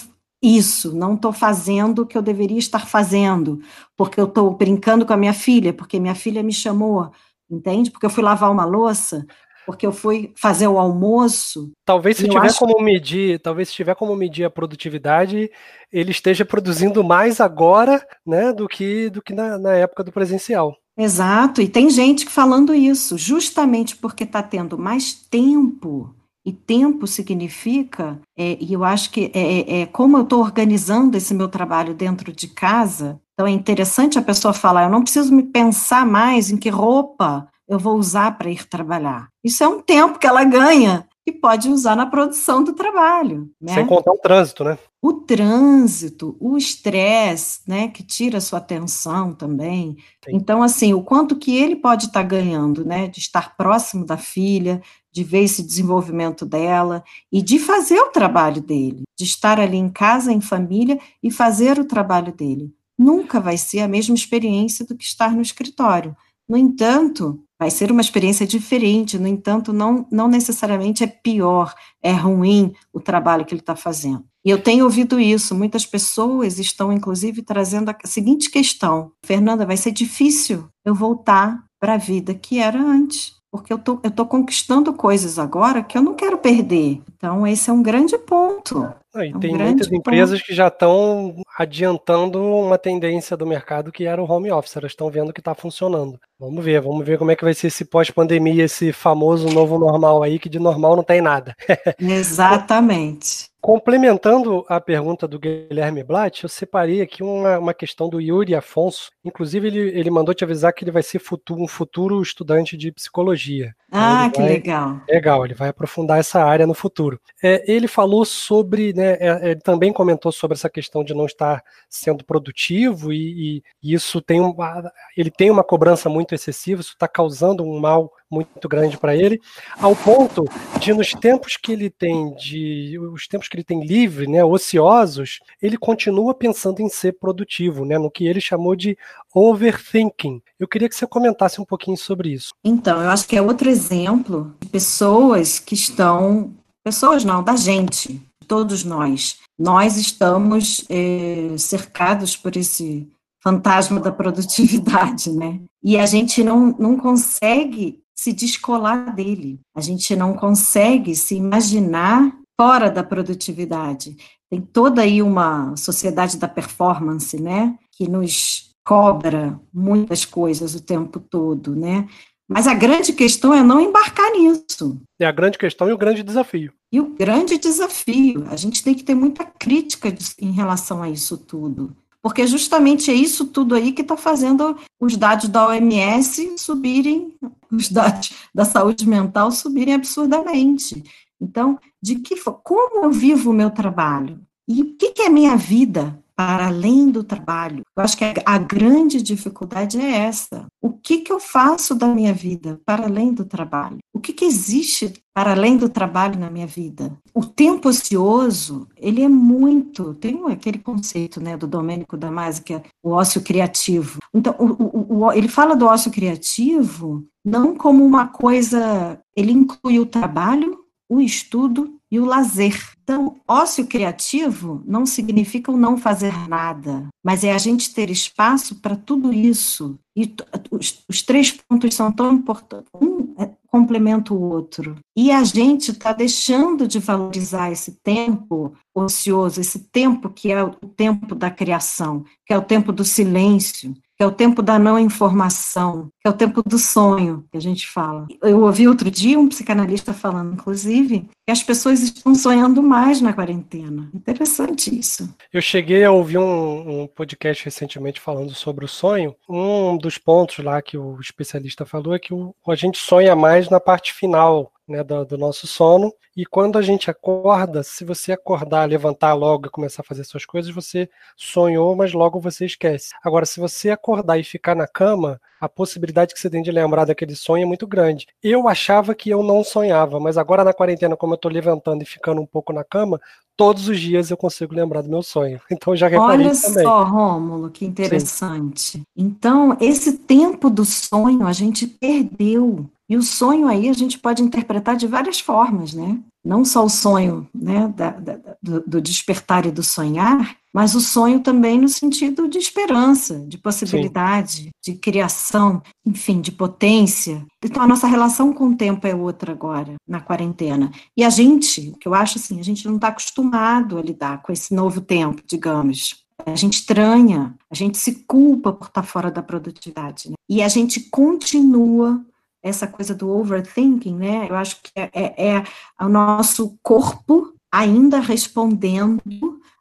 isso, não estou fazendo o que eu deveria estar fazendo, porque eu estou brincando com a minha filha, porque minha filha me chamou, entende? Porque eu fui lavar uma louça, porque eu fui fazer o almoço. Talvez se tiver como medir, talvez se tiver como medir a produtividade, ele esteja produzindo mais agora, né, do que do que na, na época do presencial. Exato, e tem gente falando isso, justamente porque está tendo mais tempo e tempo significa, é, e eu acho que é, é, é como eu estou organizando esse meu trabalho dentro de casa. Então é interessante a pessoa falar: eu não preciso me pensar mais em que roupa eu vou usar para ir trabalhar. Isso é um tempo que ela ganha e pode usar na produção do trabalho. Né? Sem contar o trânsito, né? O trânsito, o estresse, né, que tira a sua atenção também. Sim. Então, assim, o quanto que ele pode estar tá ganhando, né, de estar próximo da filha, de ver esse desenvolvimento dela e de fazer o trabalho dele, de estar ali em casa, em família e fazer o trabalho dele. Nunca vai ser a mesma experiência do que estar no escritório. No entanto, vai ser uma experiência diferente, no entanto, não, não necessariamente é pior, é ruim o trabalho que ele está fazendo. E eu tenho ouvido isso, muitas pessoas estão, inclusive, trazendo a seguinte questão: Fernanda, vai ser difícil eu voltar para a vida que era antes porque eu tô, tô conquistando coisas agora que eu não quero perder. Então, esse é um grande ponto. Ah, e é um tem muitas empresas ponto. que já estão adiantando uma tendência do mercado que era o home office, elas estão vendo que está funcionando. Vamos ver, vamos ver como é que vai ser esse pós-pandemia, esse famoso novo normal aí, que de normal não tem nada. (laughs) Exatamente. Complementando a pergunta do Guilherme Blatt, eu separei aqui uma, uma questão do Yuri Afonso. Inclusive, ele, ele mandou te avisar que ele vai ser futuro, um futuro estudante de psicologia. Ah, que vai, legal. Legal, ele vai aprofundar essa área no futuro. É, ele falou sobre, né, é, ele também comentou sobre essa questão de não estar sendo produtivo e, e isso tem uma, ele tem uma cobrança muito excessiva, isso está causando um mal muito grande para ele, ao ponto de nos tempos que ele tem de os tempos que ele tem livre, né, ociosos, ele continua pensando em ser produtivo, né, no que ele chamou de overthinking. Eu queria que você comentasse um pouquinho sobre isso. Então, eu acho que é outro exemplo de pessoas que estão, pessoas não, da gente, todos nós. Nós estamos é, cercados por esse fantasma da produtividade, né? E a gente não, não consegue se descolar dele. A gente não consegue se imaginar fora da produtividade. Tem toda aí uma sociedade da performance, né, que nos cobra muitas coisas o tempo todo, né? Mas a grande questão é não embarcar nisso. É a grande questão e o grande desafio. E o grande desafio, a gente tem que ter muita crítica em relação a isso tudo. Porque justamente é isso tudo aí que está fazendo os dados da OMS subirem, os dados da saúde mental subirem absurdamente. Então, de que como eu vivo o meu trabalho? E o que, que é minha vida para além do trabalho? Eu acho que a grande dificuldade é essa. O que, que eu faço da minha vida para além do trabalho? O que, que existe para além do trabalho na minha vida? O tempo ocioso, ele é muito. Tem aquele conceito né, do Domênico Damasio, que é o ócio criativo. Então, o, o, o, ele fala do ócio criativo não como uma coisa. Ele inclui o trabalho, o estudo e o lazer. Então, ócio criativo não significa o não fazer nada, mas é a gente ter espaço para tudo isso. E os, os, três pontos são tão importantes. Um é, complementa o outro. E a gente está deixando de valorizar esse tempo ocioso, esse tempo que é o tempo da criação, que é o tempo do silêncio, que é o tempo da não informação, que é o tempo do sonho, que a gente fala. Eu ouvi outro dia um psicanalista falando, inclusive, que as pessoas estão sonhando mais na quarentena. Interessante isso. Eu cheguei a ouvir um, um podcast recentemente falando sobre o sonho. Um dos pontos lá que o especialista falou é que o, a gente sonha mais na parte final né, do, do, nosso sono. E quando a gente acorda, se você acordar, levantar logo e começar a fazer suas coisas, você sonhou, mas logo você esquece. Agora, se você acordar e ficar na cama, a possibilidade que você tem de lembrar daquele sonho é muito grande. Eu achava que eu não sonhava, mas agora na quarentena, como eu estou levantando e ficando um pouco na cama, todos os dias eu consigo lembrar do meu sonho. (laughs) Então já reparei Olha também. só, Rômulo, que interessante. Sim. Então, esse tempo do sonho a gente perdeu. E o sonho aí a gente pode interpretar de várias formas, né? Não só o sonho né, da, da, do, do, despertar e do sonhar, mas o sonho também no sentido de esperança, de possibilidade, Sim. de criação, enfim, de potência. Então a nossa relação com o tempo é outra agora, na quarentena. E a gente, que eu acho assim, a gente não está acostumado a lidar com esse novo tempo, digamos. A gente estranha, a gente se culpa por estar tá fora da produtividade. Né? E a gente continua essa coisa do overthinking, né? Eu acho que é, é, é o nosso corpo ainda respondendo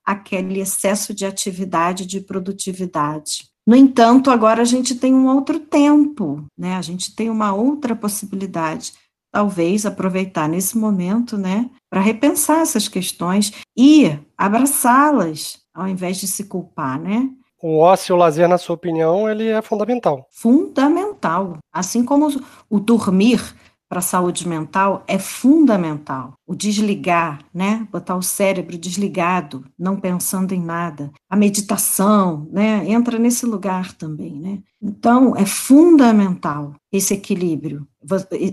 aquele excesso de atividade, de produtividade. No entanto, agora a gente tem um outro tempo, né? A gente tem uma outra possibilidade. Talvez aproveitar nesse momento, né, para repensar essas questões e abraçá-las, ao invés de se culpar, né? O ócio o lazer, na sua opinião, ele é fundamental. Fundamental. Assim como o dormir para a saúde mental é fundamental. O desligar, né? Botar o cérebro desligado, não pensando em nada. A meditação, né? Entra nesse lugar também, né? Então, é fundamental esse equilíbrio.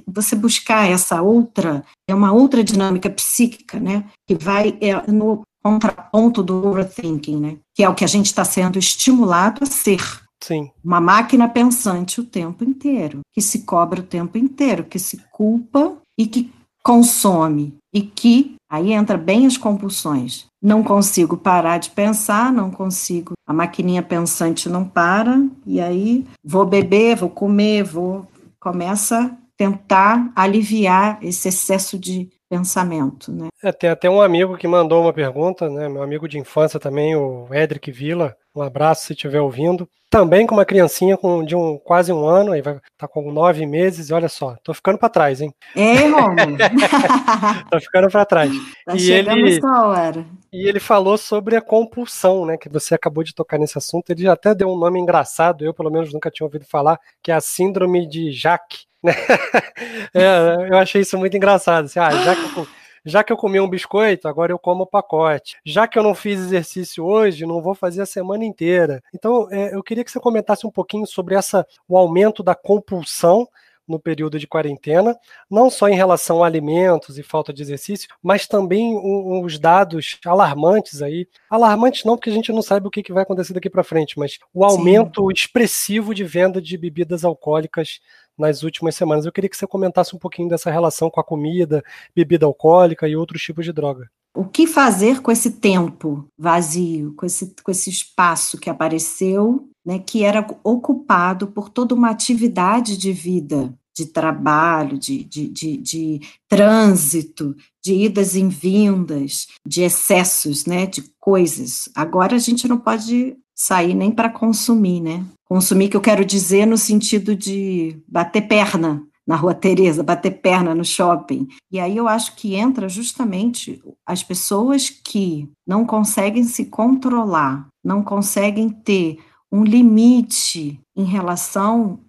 Você buscar essa outra, é uma outra dinâmica psíquica, né? Que vai é, no contraponto do overthinking, né? Que é o que a gente está sendo estimulado a ser. Sim. Uma máquina pensante o tempo inteiro, que se cobra o tempo inteiro, que se culpa e que consome e que aí entra bem as compulsões. Não consigo parar de pensar, não consigo. A maquininha pensante não para e aí vou beber, vou comer, vou começa a tentar aliviar esse excesso de pensamento, né? É, tem até um amigo que mandou uma pergunta, né? Meu amigo de infância também, o Edric Villa. Um abraço se estiver ouvindo. Também com uma criancinha com, de um, quase um ano, aí vai tá com nove meses, e olha só, tô ficando para trás, hein? É, Romulo? (laughs) tô ficando para trás. Tá e ele, hora. E ele falou sobre a compulsão, né? Que você acabou de tocar nesse assunto. Ele até deu um nome engraçado, eu pelo menos nunca tinha ouvido falar, que é a síndrome de Jacques. (laughs) É, eu achei isso muito engraçado. Assim, ah, já que eu, já que eu comi um biscoito, agora eu como o pacote. Já que eu não fiz exercício hoje, não vou fazer a semana inteira. Então, é, eu queria que você comentasse um pouquinho sobre essa, o aumento da compulsão no período de quarentena, não só em relação a alimentos e falta de exercício, mas também os dados alarmantes aí. Alarmantes não, porque a gente não sabe o que vai acontecer daqui para frente, mas o aumento Sim. expressivo de venda de bebidas alcoólicas nas últimas semanas. Eu queria que você comentasse um pouquinho dessa relação com a comida, bebida alcoólica e outros tipos de droga. O que fazer com esse tempo vazio, com esse, com esse espaço que apareceu né, que era ocupado por toda uma atividade de vida, de trabalho, de, de, de, de trânsito, de idas e vindas, de excessos, né, de coisas. Agora a gente não pode sair nem para consumir, né? Consumir que eu quero dizer no sentido de bater perna na Rua Teresa, bater perna no shopping. E aí eu acho que entra justamente as pessoas que não conseguem se controlar, não conseguem ter um limite em relação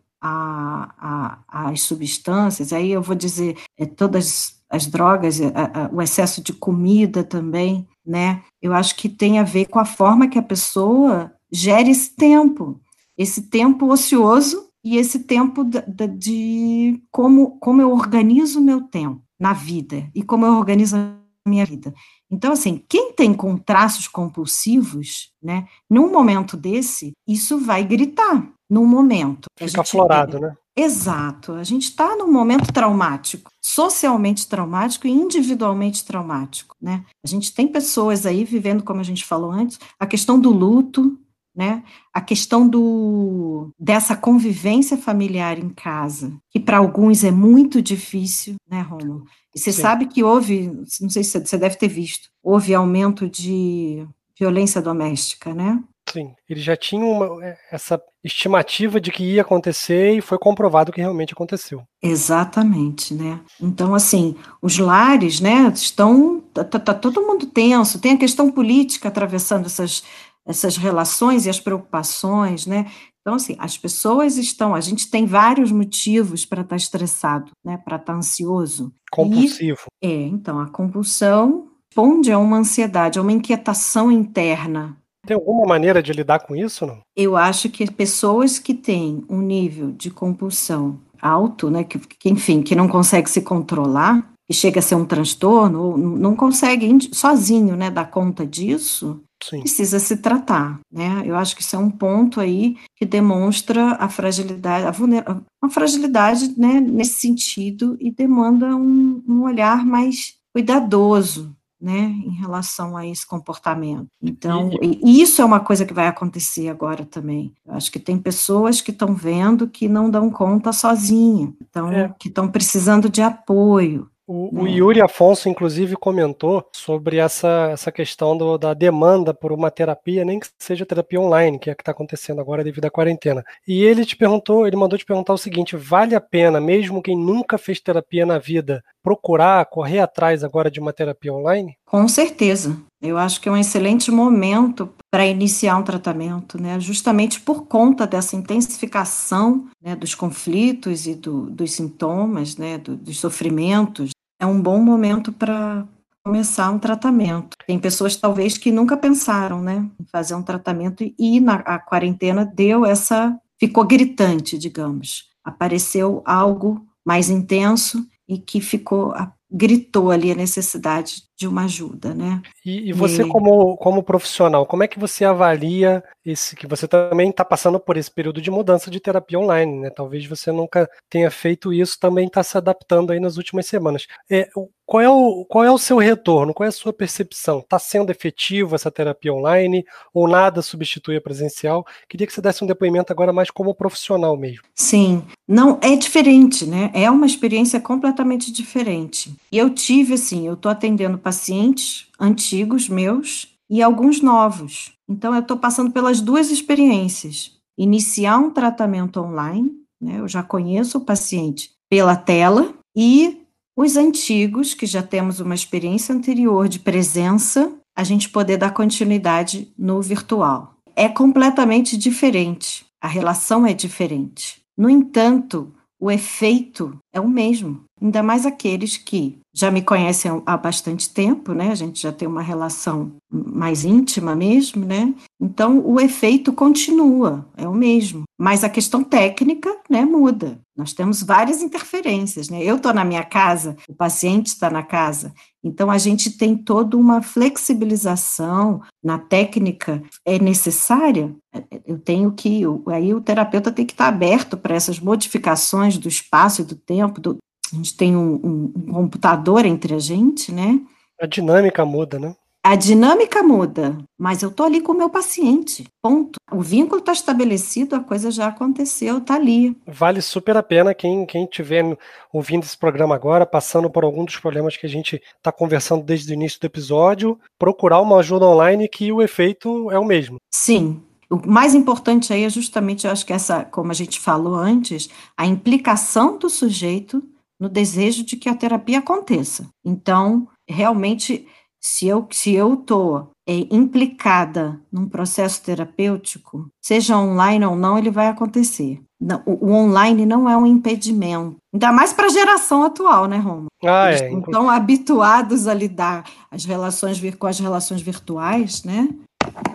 às substâncias, aí eu vou dizer é, todas as drogas, a, a, o excesso de comida também, né? Eu acho que tem a ver com a forma que a pessoa gere esse tempo, esse tempo ocioso e esse tempo de, de como, como eu organizo o meu tempo na vida e como eu organizo a minha vida. Então, assim, quem tem com traços compulsivos, né, num momento desse, isso vai gritar num momento. Fica aflorado, né? Exato. A gente está num momento traumático, socialmente traumático e individualmente traumático, né? A gente tem pessoas aí vivendo, como a gente falou antes, a questão do luto, né? A questão do dessa convivência familiar em casa, que para alguns é muito difícil, né, Romulo? E você Sim. sabe que houve, não sei se você deve ter visto, houve aumento de violência doméstica, né? Sim, ele já tinha uma, é, essa estimativa de que ia acontecer e foi comprovado que realmente aconteceu. Exatamente, né? Então, assim, os lares, né, estão, tá, tá, tá todo mundo tenso, tem a questão política atravessando essas, essas relações e as preocupações, né? Então, assim, as pessoas estão, a gente tem vários motivos para estar tá estressado, né? Para estar tá ansioso. Compulsivo. E, é, então, a compulsão responde a uma ansiedade, a uma inquietação interna. Tem alguma maneira de lidar com isso, não? Eu acho que pessoas que têm um nível de compulsão alto, né, que, que enfim, que não consegue se controlar, que chega a ser um transtorno, não consegue sozinho, né, dar conta disso, Sim. precisa se tratar, né? Eu acho que isso é um ponto aí que demonstra a fragilidade, a vulner... uma fragilidade, né, nesse sentido e demanda um, um olhar mais cuidadoso, né, em relação a esse comportamento. Então, e isso é uma coisa que vai acontecer agora também. Eu acho que tem pessoas que estão vendo que não dão conta sozinha, então, é. que estão precisando de apoio. O, o, Yuri Afonso, inclusive, comentou sobre essa, essa questão do, da demanda por uma terapia, nem que seja terapia online, que é a que está acontecendo agora devido à quarentena. E ele te perguntou, ele mandou te perguntar o seguinte: vale a pena, mesmo quem nunca fez terapia na vida, procurar, correr atrás agora de uma terapia online? Com certeza. Eu acho que é um excelente momento para iniciar um tratamento, né? Justamente por conta dessa intensificação né, dos conflitos e do, dos sintomas, né, do, dos sofrimentos. É um bom momento para começar um tratamento. Tem pessoas talvez que nunca pensaram, né, em fazer um tratamento e na a quarentena deu essa, ficou gritante, digamos. Apareceu algo mais intenso e que ficou gritou ali a necessidade de uma ajuda, né? E, e você e... como, como profissional, como é que você avalia esse que você também está passando por esse período de mudança de terapia online, né? Talvez você nunca tenha feito isso, também está se adaptando aí nas últimas semanas. É, qual é o, qual é o seu retorno? Qual é a sua percepção? Está sendo efetivo essa terapia online ou nada substitui a presencial? Queria que você desse um depoimento agora mais como profissional mesmo. Sim, não é diferente, né? É uma experiência completamente diferente. E eu tive assim, eu estou atendendo pacientes antigos meus e alguns novos. Então eu estou passando pelas duas experiências. Iniciar um tratamento online, né? Eu já conheço o paciente pela tela e os antigos, que já temos uma experiência anterior de presença, a gente poder dar continuidade no virtual. É completamente diferente, a relação é diferente. No entanto, o efeito é o mesmo, ainda mais aqueles que já me conhecem há bastante tempo, né? A gente já tem uma relação mais íntima mesmo, né? Então o efeito continua, é o mesmo, mas a questão técnica, né, muda. Nós temos várias interferências, né? Eu estou na minha casa, o paciente está na casa, então a gente tem toda uma flexibilização na técnica é necessária. Eu tenho que, aí o terapeuta tem que estar aberto para essas modificações do espaço e do tempo, do, a gente tem um, um, um computador entre a gente, né? A dinâmica muda, né? A dinâmica muda, mas eu tô ali com o meu paciente. Ponto. O vínculo está estabelecido, a coisa já aconteceu, tá ali. Vale super a pena quem quem estiver ouvindo esse programa agora, passando por algum dos problemas que a gente está conversando desde o início do episódio, procurar uma ajuda online que o efeito é o mesmo. Sim, o mais importante aí é justamente, eu acho que essa, como a gente falou antes, a implicação do sujeito no desejo de que a terapia aconteça. Então, realmente, se eu se eu estou é, implicada num processo terapêutico, seja online ou não, ele vai acontecer. Não, o, o, online não é um impedimento, ainda mais para a geração atual, né, Roma? Ah, Eles é, estão habituados a lidar as relações com as relações virtuais, né?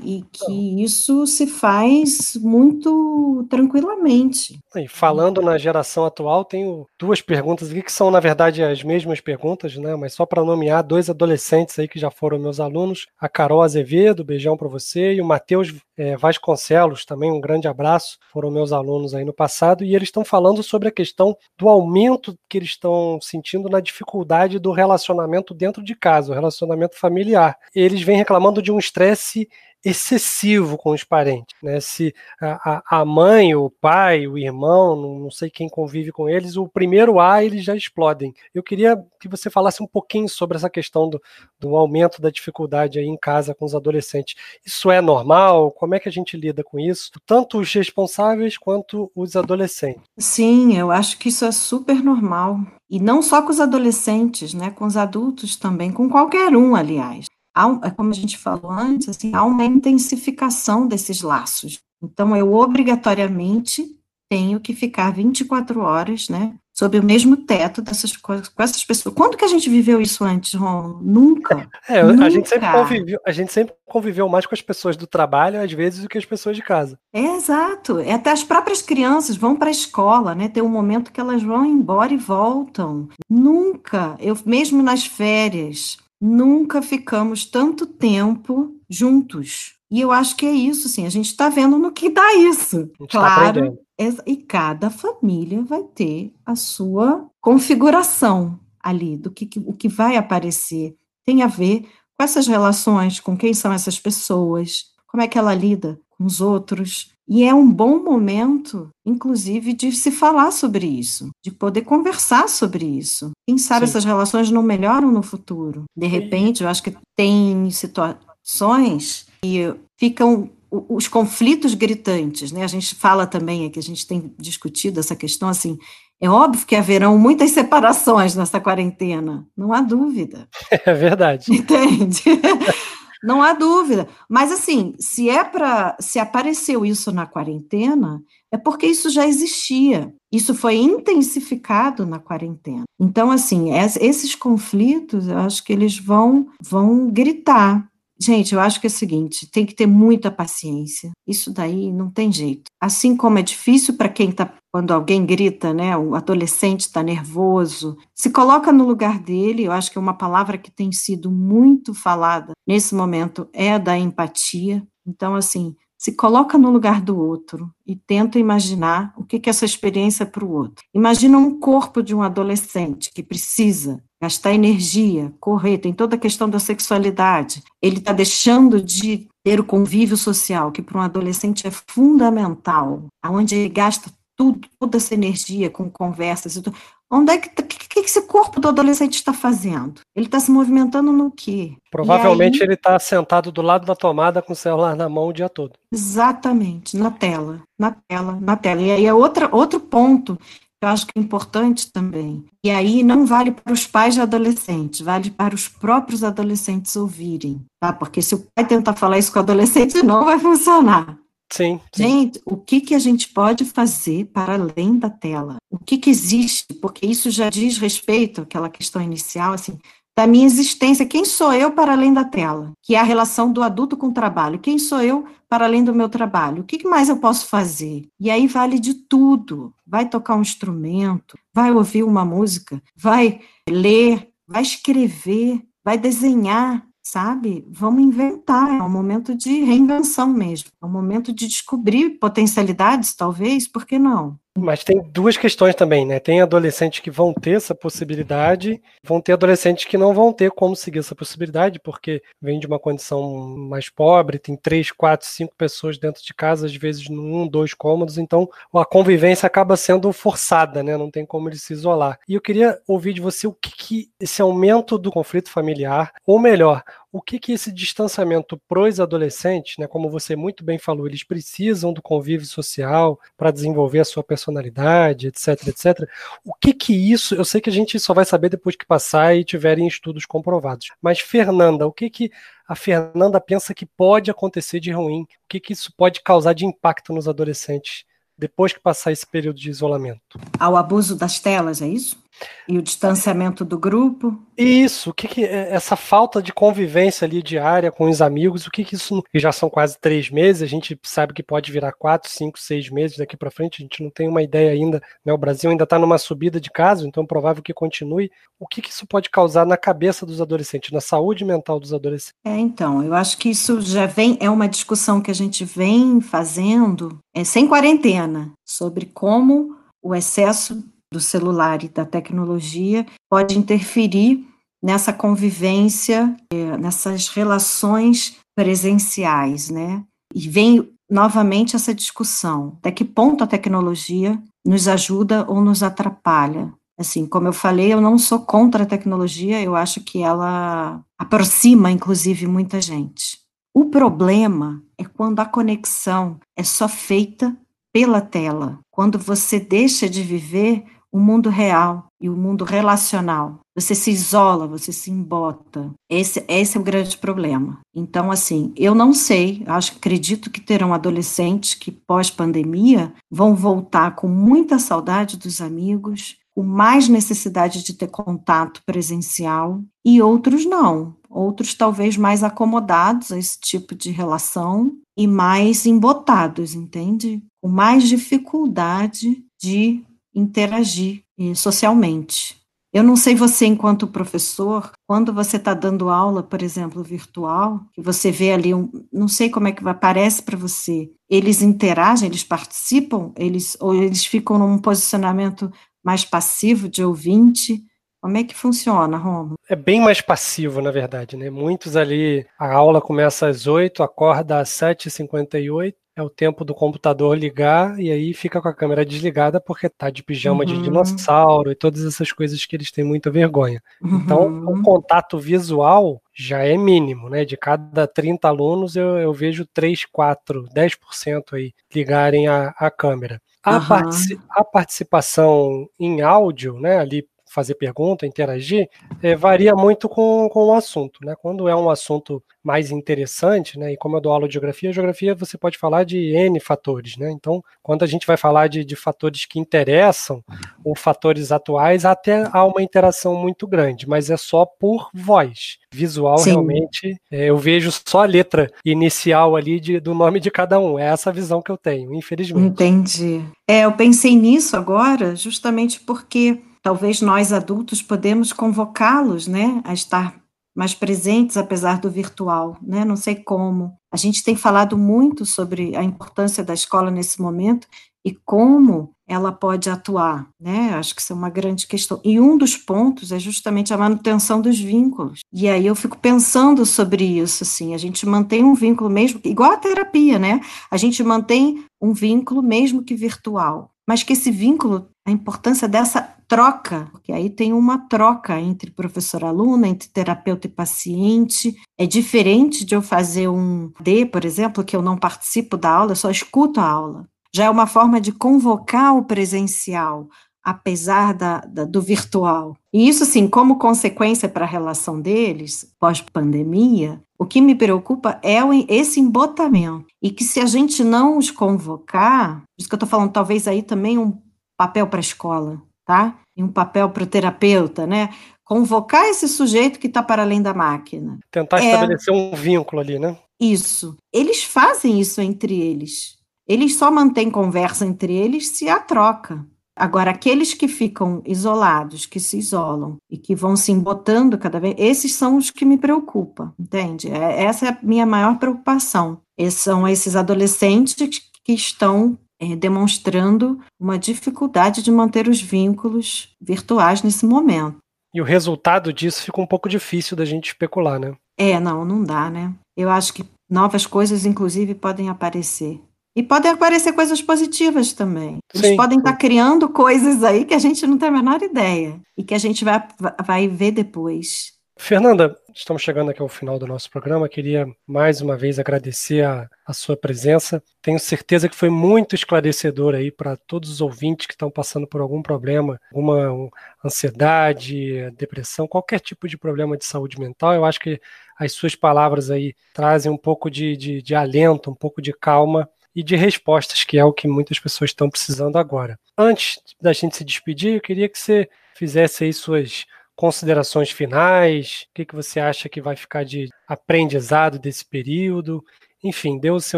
E que isso se faz muito tranquilamente. E falando na geração atual, tenho duas perguntas aqui que são, na verdade, as mesmas perguntas, né? Mas só para nomear dois adolescentes aí que já foram meus alunos, a Carol Azevedo, beijão para você, e o Matheus é, Vasconcelos, também um grande abraço, foram meus alunos aí no passado, e eles estão falando sobre a questão do aumento que eles estão sentindo na dificuldade do relacionamento dentro de casa, o relacionamento familiar. Eles vêm reclamando de um estresse excessivo com os parentes. Né? Se a, a mãe, o pai, o irmão, não, sei quem convive com eles, o primeiro A eles já explodem. Eu queria que você falasse um pouquinho sobre essa questão do, do aumento da dificuldade aí em casa com os adolescentes. Isso é normal? Como é que a gente lida com isso? Tanto os responsáveis quanto os adolescentes. Sim, eu acho que isso é super normal. E não só com os adolescentes, né? Com os adultos também, com qualquer um, aliás há, é como a gente falou antes, assim, há uma intensificação desses laços. Então, eu obrigatoriamente tenho que ficar 24 horas, né, sob o mesmo teto dessas coisas, com essas pessoas. Quando que a gente viveu isso antes, Ron? Nunca. É, Nunca. A, gente sempre conviveu, a gente sempre conviveu mais com as pessoas do trabalho, às vezes, do que as pessoas de casa. É, exato. Até as próprias crianças vão para a escola, né? Tem um momento que elas vão embora e voltam. Nunca, eu mesmo nas férias, nunca ficamos tanto tempo juntos. E eu acho que é isso, assim, a gente está vendo no que dá isso. Tá claro. Tá e cada família vai ter a sua configuração ali, do que, o que vai aparecer. Tem a ver com essas relações, com quem são essas pessoas, como é que ela lida com os outros. E é um bom momento, inclusive, de se falar sobre isso, de poder conversar sobre isso. Quem sabe Sim. essas relações não melhoram no futuro. De repente, eu acho que tem situações que ficam os conflitos gritantes, né? A gente fala também aqui, a gente tem discutido essa questão assim. É óbvio que haverão muitas separações nessa quarentena, não há dúvida. (laughs) É verdade. Entende? (laughs) Não há dúvida. Mas assim, se é para se apareceu isso na quarentena, é porque isso já existia. Isso foi intensificado na quarentena. Então, assim, esses conflitos, eu acho que eles vão vão gritar. Gente, eu acho que é o seguinte, tem que ter muita paciência. Isso daí não tem jeito. Assim como é difícil para quem está quando alguém grita, né, o adolescente está nervoso, se coloca no lugar dele. Eu acho que uma palavra que tem sido muito falada nesse momento é a da empatia. Então, assim, se coloca no lugar do outro e tenta imaginar o que, que é essa experiência é para o outro. Imagina um corpo de um adolescente que precisa gastar energia, correr, tem toda a questão da sexualidade. Ele está deixando de ter o convívio social, que para um adolescente é fundamental, aonde ele gasta tudo, toda essa energia com conversas e tudo. Onde é que, tá, que, que esse corpo do adolescente está fazendo? Ele está se movimentando no quê? Provavelmente aí, ele está sentado do lado da tomada com o celular na mão o dia todo. Exatamente, na tela, na tela, na tela. E aí é outra, outro ponto que eu acho que é importante também. E aí não vale para os pais de adolescentes, vale para os próprios adolescentes ouvirem, tá? Porque se o pai tentar falar isso com o adolescente, (laughs) não vai funcionar. Sim, sim. Gente, o que, que a gente pode fazer para além da tela? O que, que existe? Porque isso já diz respeito àquela questão inicial, assim, da minha existência. Quem sou eu para além da tela? Que é a relação do adulto com o trabalho. Quem sou eu para além do meu trabalho? O que mais eu posso fazer? E aí vale de tudo. Vai tocar um instrumento, vai ouvir uma música, vai ler, vai escrever, vai desenhar, sabe? Vamos inventar, é um momento de reinvenção mesmo, é um momento de descobrir potencialidades, talvez, por que não? Mas tem duas questões também, né? Tem adolescentes que vão ter essa possibilidade, vão ter adolescentes que não vão ter como seguir essa possibilidade, porque vem de uma condição mais pobre, tem três, quatro, cinco pessoas dentro de casa, às vezes num, dois cômodos, então a convivência acaba sendo forçada, né? Não tem como ele se isolar. E eu queria ouvir de você o que, que esse aumento do conflito familiar, ou melhor, o que, que esse distanciamento pros adolescentes, né, como você muito bem falou, eles precisam do convívio social para desenvolver a sua personalidade, etc, etc. O que que isso, eu sei que a gente só vai saber depois que passar e tiverem estudos comprovados. Mas Fernanda, o que que a Fernanda pensa que pode acontecer de ruim? O que que isso pode causar de impacto nos adolescentes depois que passar esse período de isolamento? Ao abuso das telas, é isso? E o distanciamento do grupo? Isso, o que, que é, essa falta de convivência ali diária com os amigos, o que, que isso. E já são quase três meses, a gente sabe que pode virar quatro, cinco, seis meses daqui para frente, a gente não tem uma ideia ainda. Né? O Brasil ainda está numa subida de casos, então é provável que continue. O que, que isso pode causar na cabeça dos adolescentes, na saúde mental dos adolescentes? É, então, eu acho que isso já vem, é uma discussão que a gente vem fazendo é, sem quarentena, sobre como o excesso do celular e da tecnologia pode interferir nessa convivência, é, nessas relações presenciais, né? E vem novamente essa discussão: até que ponto a tecnologia nos ajuda ou nos atrapalha? Assim, como eu falei, eu não sou contra a tecnologia, eu acho que ela aproxima, inclusive, muita gente. O problema é quando a conexão é só feita pela tela, quando você deixa de viver o mundo real e o mundo relacional. Você se isola, você se embota. Esse, esse é o grande problema. Então, assim, eu não sei, acho, acredito que terão adolescentes que pós-pandemia vão voltar com muita saudade dos amigos, com mais necessidade de ter contato presencial, e outros não. Outros talvez mais acomodados a esse tipo de relação e mais embotados, entende? Com mais dificuldade de interagir eh, socialmente. Eu não sei você, enquanto professor, quando você está dando aula, por exemplo, virtual, que você vê ali, um, não sei como é que aparece para você, eles interagem, eles participam, eles ou eles ficam num posicionamento mais passivo de ouvinte. Como é que funciona, Romo? É bem mais passivo, na verdade, né? Muitos ali, a aula começa às 8, acorda às 7h58, é o tempo do computador ligar e aí fica com a câmera desligada porque tá de pijama uhum. de dinossauro e todas essas coisas que eles têm muita vergonha. Então, uhum. Então, o contato visual já é mínimo, né? De cada 30 alunos, eu, eu vejo 3, 4, 10% aí ligarem a, a câmera. A, uhum. partici a participação em áudio, né, ali fazer pergunta, interagir, é, varia muito com, com o assunto. Né? Quando é um assunto mais interessante, né? E como eu dou aula de geografia, geografia você pode falar de N fatores, né? Então, quando a gente vai falar de, de fatores que interessam, ou fatores atuais, até há uma interação muito grande, mas é só por voz. Visual, Sim. realmente, é, eu vejo só a letra inicial ali de, do nome de cada um. É essa visão que eu tenho, infelizmente. Entendi. É, eu pensei nisso agora, justamente porque talvez nós adultos podemos convocá-los, né, a estar mais presentes apesar do virtual, né? Não sei como. A gente tem falado muito sobre a importância da escola nesse momento e como ela pode atuar, né? Acho que isso é uma grande questão. E um dos pontos é justamente a manutenção dos vínculos. E aí eu fico pensando sobre isso, assim, a gente mantém um vínculo mesmo, igual a terapia, né? A gente mantém um vínculo mesmo que virtual, mas que esse vínculo, a importância dessa troca, porque aí tem uma troca entre professor-aluna, entre terapeuta e paciente. É diferente de eu fazer um D, por exemplo, que eu não participo da aula, eu só escuto a aula já é uma forma de convocar o presencial, apesar da, da, do virtual. E isso, sim, como consequência para a relação deles, pós-pandemia, o que me preocupa é esse embotamento. E que se a gente não os convocar, isso que eu estou falando, talvez aí também um papel para a escola, tá? E um papel para o terapeuta, né? Convocar esse sujeito que está para além da máquina. Tentar é... estabelecer um vínculo ali, né? Isso. Eles fazem isso entre eles. Eles só mantêm conversa entre eles se há troca. Agora, aqueles que ficam isolados, que se isolam e que vão se embotando cada vez, esses são os que me preocupam, entende? É, essa é a minha maior preocupação. Esses são esses adolescentes que estão é, demonstrando uma dificuldade de manter os vínculos virtuais nesse momento. E o resultado disso fica um pouco difícil da gente especular, né? É, não, não dá, né? Eu acho que novas coisas, inclusive, podem aparecer. E podem aparecer coisas positivas também. Eles sim, podem estar tá criando coisas aí que a gente não tem a menor ideia e que a gente vai, vai ver depois. Fernanda, estamos chegando aqui ao final do nosso programa. Queria mais uma vez agradecer a, a sua presença. Tenho certeza que foi muito esclarecedor aí para todos os ouvintes que estão passando por algum problema, alguma ansiedade, depressão, qualquer tipo de problema de saúde mental. Eu acho que as suas palavras aí trazem um pouco de, de, de alento, um pouco de calma e de respostas, que é o que muitas pessoas estão precisando agora. Antes da gente se despedir, eu queria que você fizesse aí suas considerações finais, o que, que você acha que vai ficar de aprendizado desse período. Enfim, dê o seu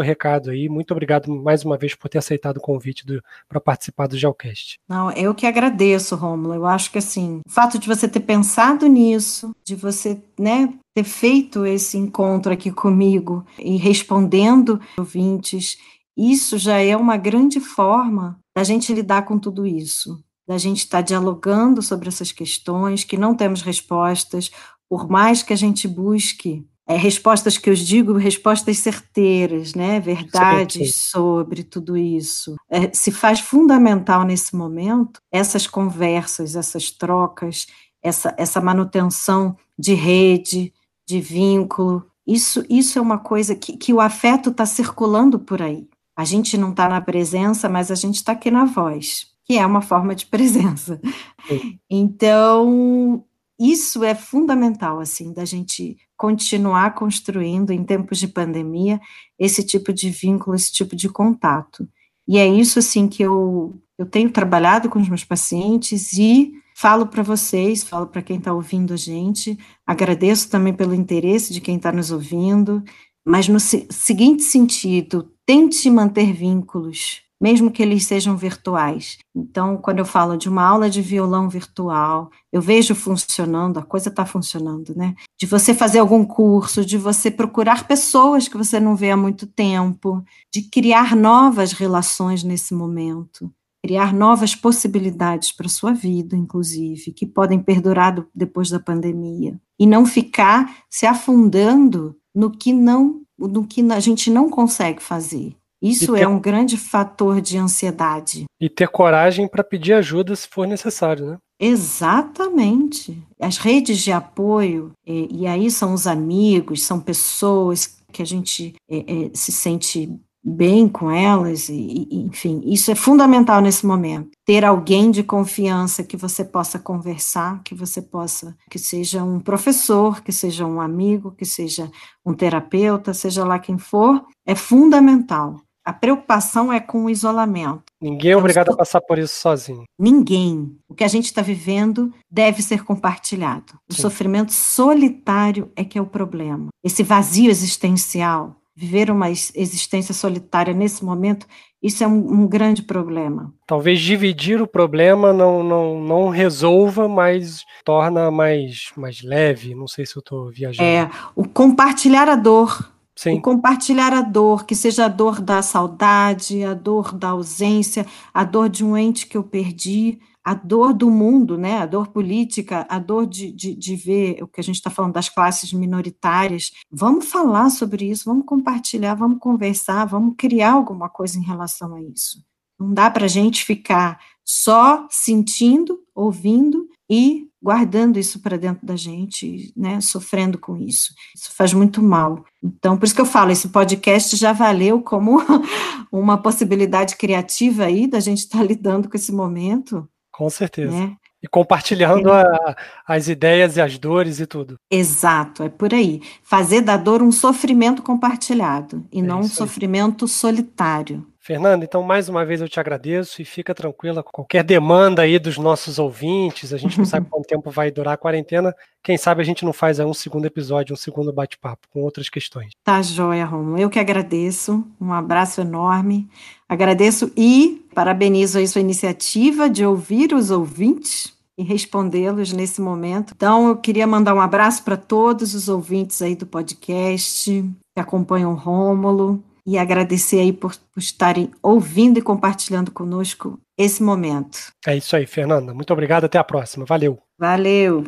recado aí. Muito obrigado mais uma vez por ter aceitado o convite para participar do Geocast. Não, eu que agradeço, Rômulo. Eu acho que assim, o fato de você ter pensado nisso, de você, né, ter feito esse encontro aqui comigo e respondendo ouvintes isso já é uma grande forma da gente lidar com tudo isso, da gente estar tá dialogando sobre essas questões, que não temos respostas, por mais que a gente busque é, respostas que eu digo, respostas certeiras, né, verdades sobre tudo isso. É, se faz fundamental nesse momento essas conversas, essas trocas, essa, essa manutenção de rede, de vínculo. Isso, isso é uma coisa que, que o afeto está circulando por aí. A gente não está na presença, mas a gente está aqui na voz, que é uma forma de presença. Sim. Então, isso é fundamental, assim, da gente continuar construindo em tempos de pandemia esse tipo de vínculo, esse tipo de contato. E é isso, assim, que eu, eu tenho trabalhado com os meus pacientes e falo para vocês, falo para quem está ouvindo a gente, agradeço também pelo interesse de quem está nos ouvindo, mas no seguinte sentido, tente manter vínculos, mesmo que eles sejam virtuais. Então, quando eu falo de uma aula de violão virtual, eu vejo funcionando, a coisa está funcionando, né? De você fazer algum curso, de você procurar pessoas que você não vê há muito tempo, de criar novas relações nesse momento criar novas possibilidades para sua vida, inclusive, que podem perdurar do, depois da pandemia, e não ficar se afundando no que não, no que a gente não consegue fazer. Isso ter, é um grande fator de ansiedade. E ter coragem para pedir ajuda se for necessário, né? Exatamente. As redes de apoio, e, e aí são os amigos, são pessoas que a gente é, é, se sente bem com elas, e, e, enfim, isso é fundamental nesse momento. Ter alguém de confiança que você possa conversar, que você possa, que seja um professor, que seja um amigo, que seja um terapeuta, seja lá quem for, é fundamental. A preocupação é com o isolamento. Ninguém é obrigado a passar por isso sozinho. Ninguém. O que a gente está vivendo deve ser compartilhado. O Sim. sofrimento solitário é que é o problema. Esse vazio existencial viver uma existência solitária nesse momento, isso é um, um, grande problema. Talvez dividir o problema não, não, não resolva, mas torna mais, mais leve. Não sei se eu estou viajando. É, o compartilhar a dor, Sim. O compartilhar a dor, que seja a dor da saudade, a dor da ausência, a dor de um ente que eu perdi, a dor do mundo, né, a dor política, a dor de, de, de ver o que a gente está falando das classes minoritárias. Vamos falar sobre isso, vamos compartilhar, vamos conversar, vamos criar alguma coisa em relação a isso. Não dá para a gente ficar só sentindo, ouvindo e guardando isso para dentro da gente, né, sofrendo com isso. Isso faz muito mal. Então, por isso que eu falo, esse podcast já valeu como (laughs) uma possibilidade criativa aí da gente estar tá (laughs) lidando com esse momento. Com certeza. Né? E compartilhando é. a, as ideias e as dores e tudo. Exato, é por aí. Fazer da dor um sofrimento compartilhado e é não um sofrimento solitário. Fernanda, então mais uma vez eu te agradeço e fica tranquila com qualquer demanda aí dos nossos ouvintes. A gente não sabe (laughs) quanto tempo vai durar a quarentena. Quem sabe a gente não faz um segundo episódio, um segundo bate-papo com outras questões. Tá joia, Romulo. Eu que agradeço. Um abraço enorme. Agradeço e parabenizo aí sua iniciativa de ouvir os ouvintes e respondê-los nesse momento. Então, eu queria mandar um abraço para todos os ouvintes aí do podcast que acompanham o Rômulo e agradecer aí por, por estarem ouvindo e compartilhando conosco esse momento. É isso aí, Fernanda. Muito obrigado. Até a próxima. Valeu. Valeu.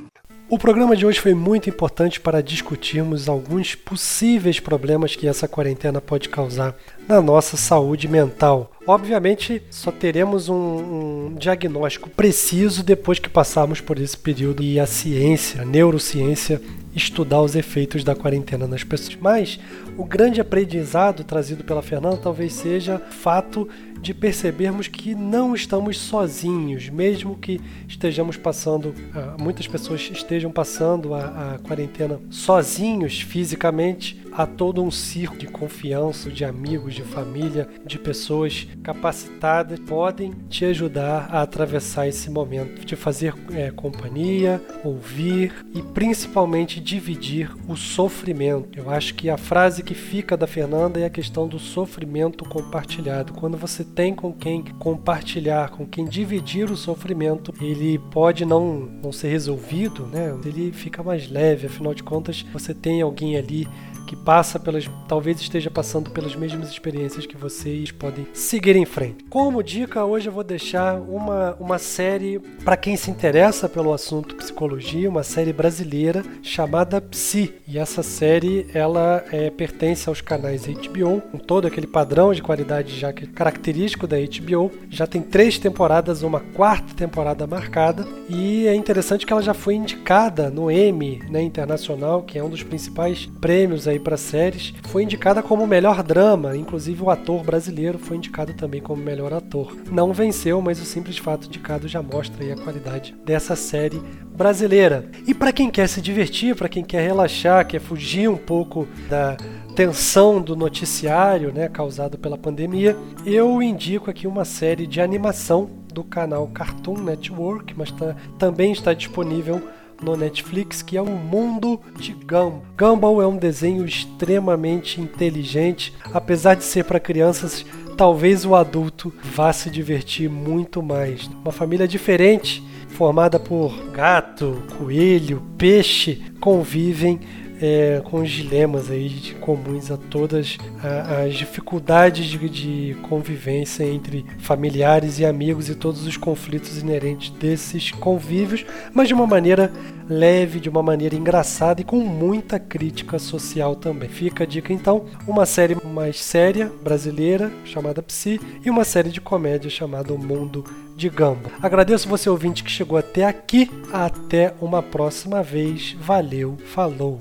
O programa de hoje foi muito importante para discutirmos alguns possíveis problemas que essa quarentena pode causar na nossa saúde mental. Obviamente, só teremos um, um, diagnóstico preciso depois que passarmos por esse período e a ciência, a neurociência, estudar os efeitos da quarentena nas pessoas. Mas o grande aprendizado trazido pela Fernanda talvez seja o fato de percebermos que não estamos sozinhos, mesmo que estejamos passando, ah, muitas pessoas estejam passando a, a quarentena sozinhos fisicamente, há todo um circo de confiança, de amigos, de família, de pessoas capacitadas podem te ajudar a atravessar esse momento, te fazer é, companhia, ouvir e principalmente dividir o sofrimento. Eu acho que a frase que fica da Fernanda é a questão do sofrimento compartilhado. Quando você tem com quem compartilhar, com quem dividir o sofrimento, ele pode não, não ser resolvido, né? Ele fica mais leve, afinal de contas, você tem alguém ali que passa pelas, talvez esteja passando pelas mesmas experiências que vocês podem seguir em frente. Como dica, hoje eu vou deixar uma, uma série para quem se interessa pelo assunto psicologia, uma série brasileira chamada Psi. E essa série ela é, pertence aos canais HBO, com todo aquele padrão de qualidade já que é característico da HBO. Já tem três temporadas, uma quarta temporada marcada e é interessante que ela já foi indicada no Emmy, né, internacional, que é um dos principais prêmios aí para séries, foi indicada como melhor drama, inclusive o ator brasileiro foi indicado também como melhor ator. Não venceu, mas o simples fato indicado já mostra aí a qualidade dessa série brasileira. E para quem quer se divertir, para quem quer relaxar, quer fugir um pouco da tensão do noticiário, né, causado pela pandemia, eu indico aqui uma série de animação do canal Cartoon Network, mas tá, também está disponível no Netflix, que é o Mundo de Gumball. Gumball é um desenho extremamente inteligente, apesar de ser para crianças, talvez o adulto vá se divertir muito mais. Uma família diferente, formada por gato, coelho, peixe, convivem é, com os dilemas aí comuns a todas as dificuldades de, de, convivência entre familiares e amigos e todos os conflitos inerentes desses convívios, mas de uma maneira leve, de uma maneira engraçada e com muita crítica social também. Fica a dica então, uma série mais séria brasileira chamada Psi e uma série de comédia chamada O Mundo de Gumball. Agradeço você ouvinte que chegou até aqui. Até uma próxima vez. Valeu, falou.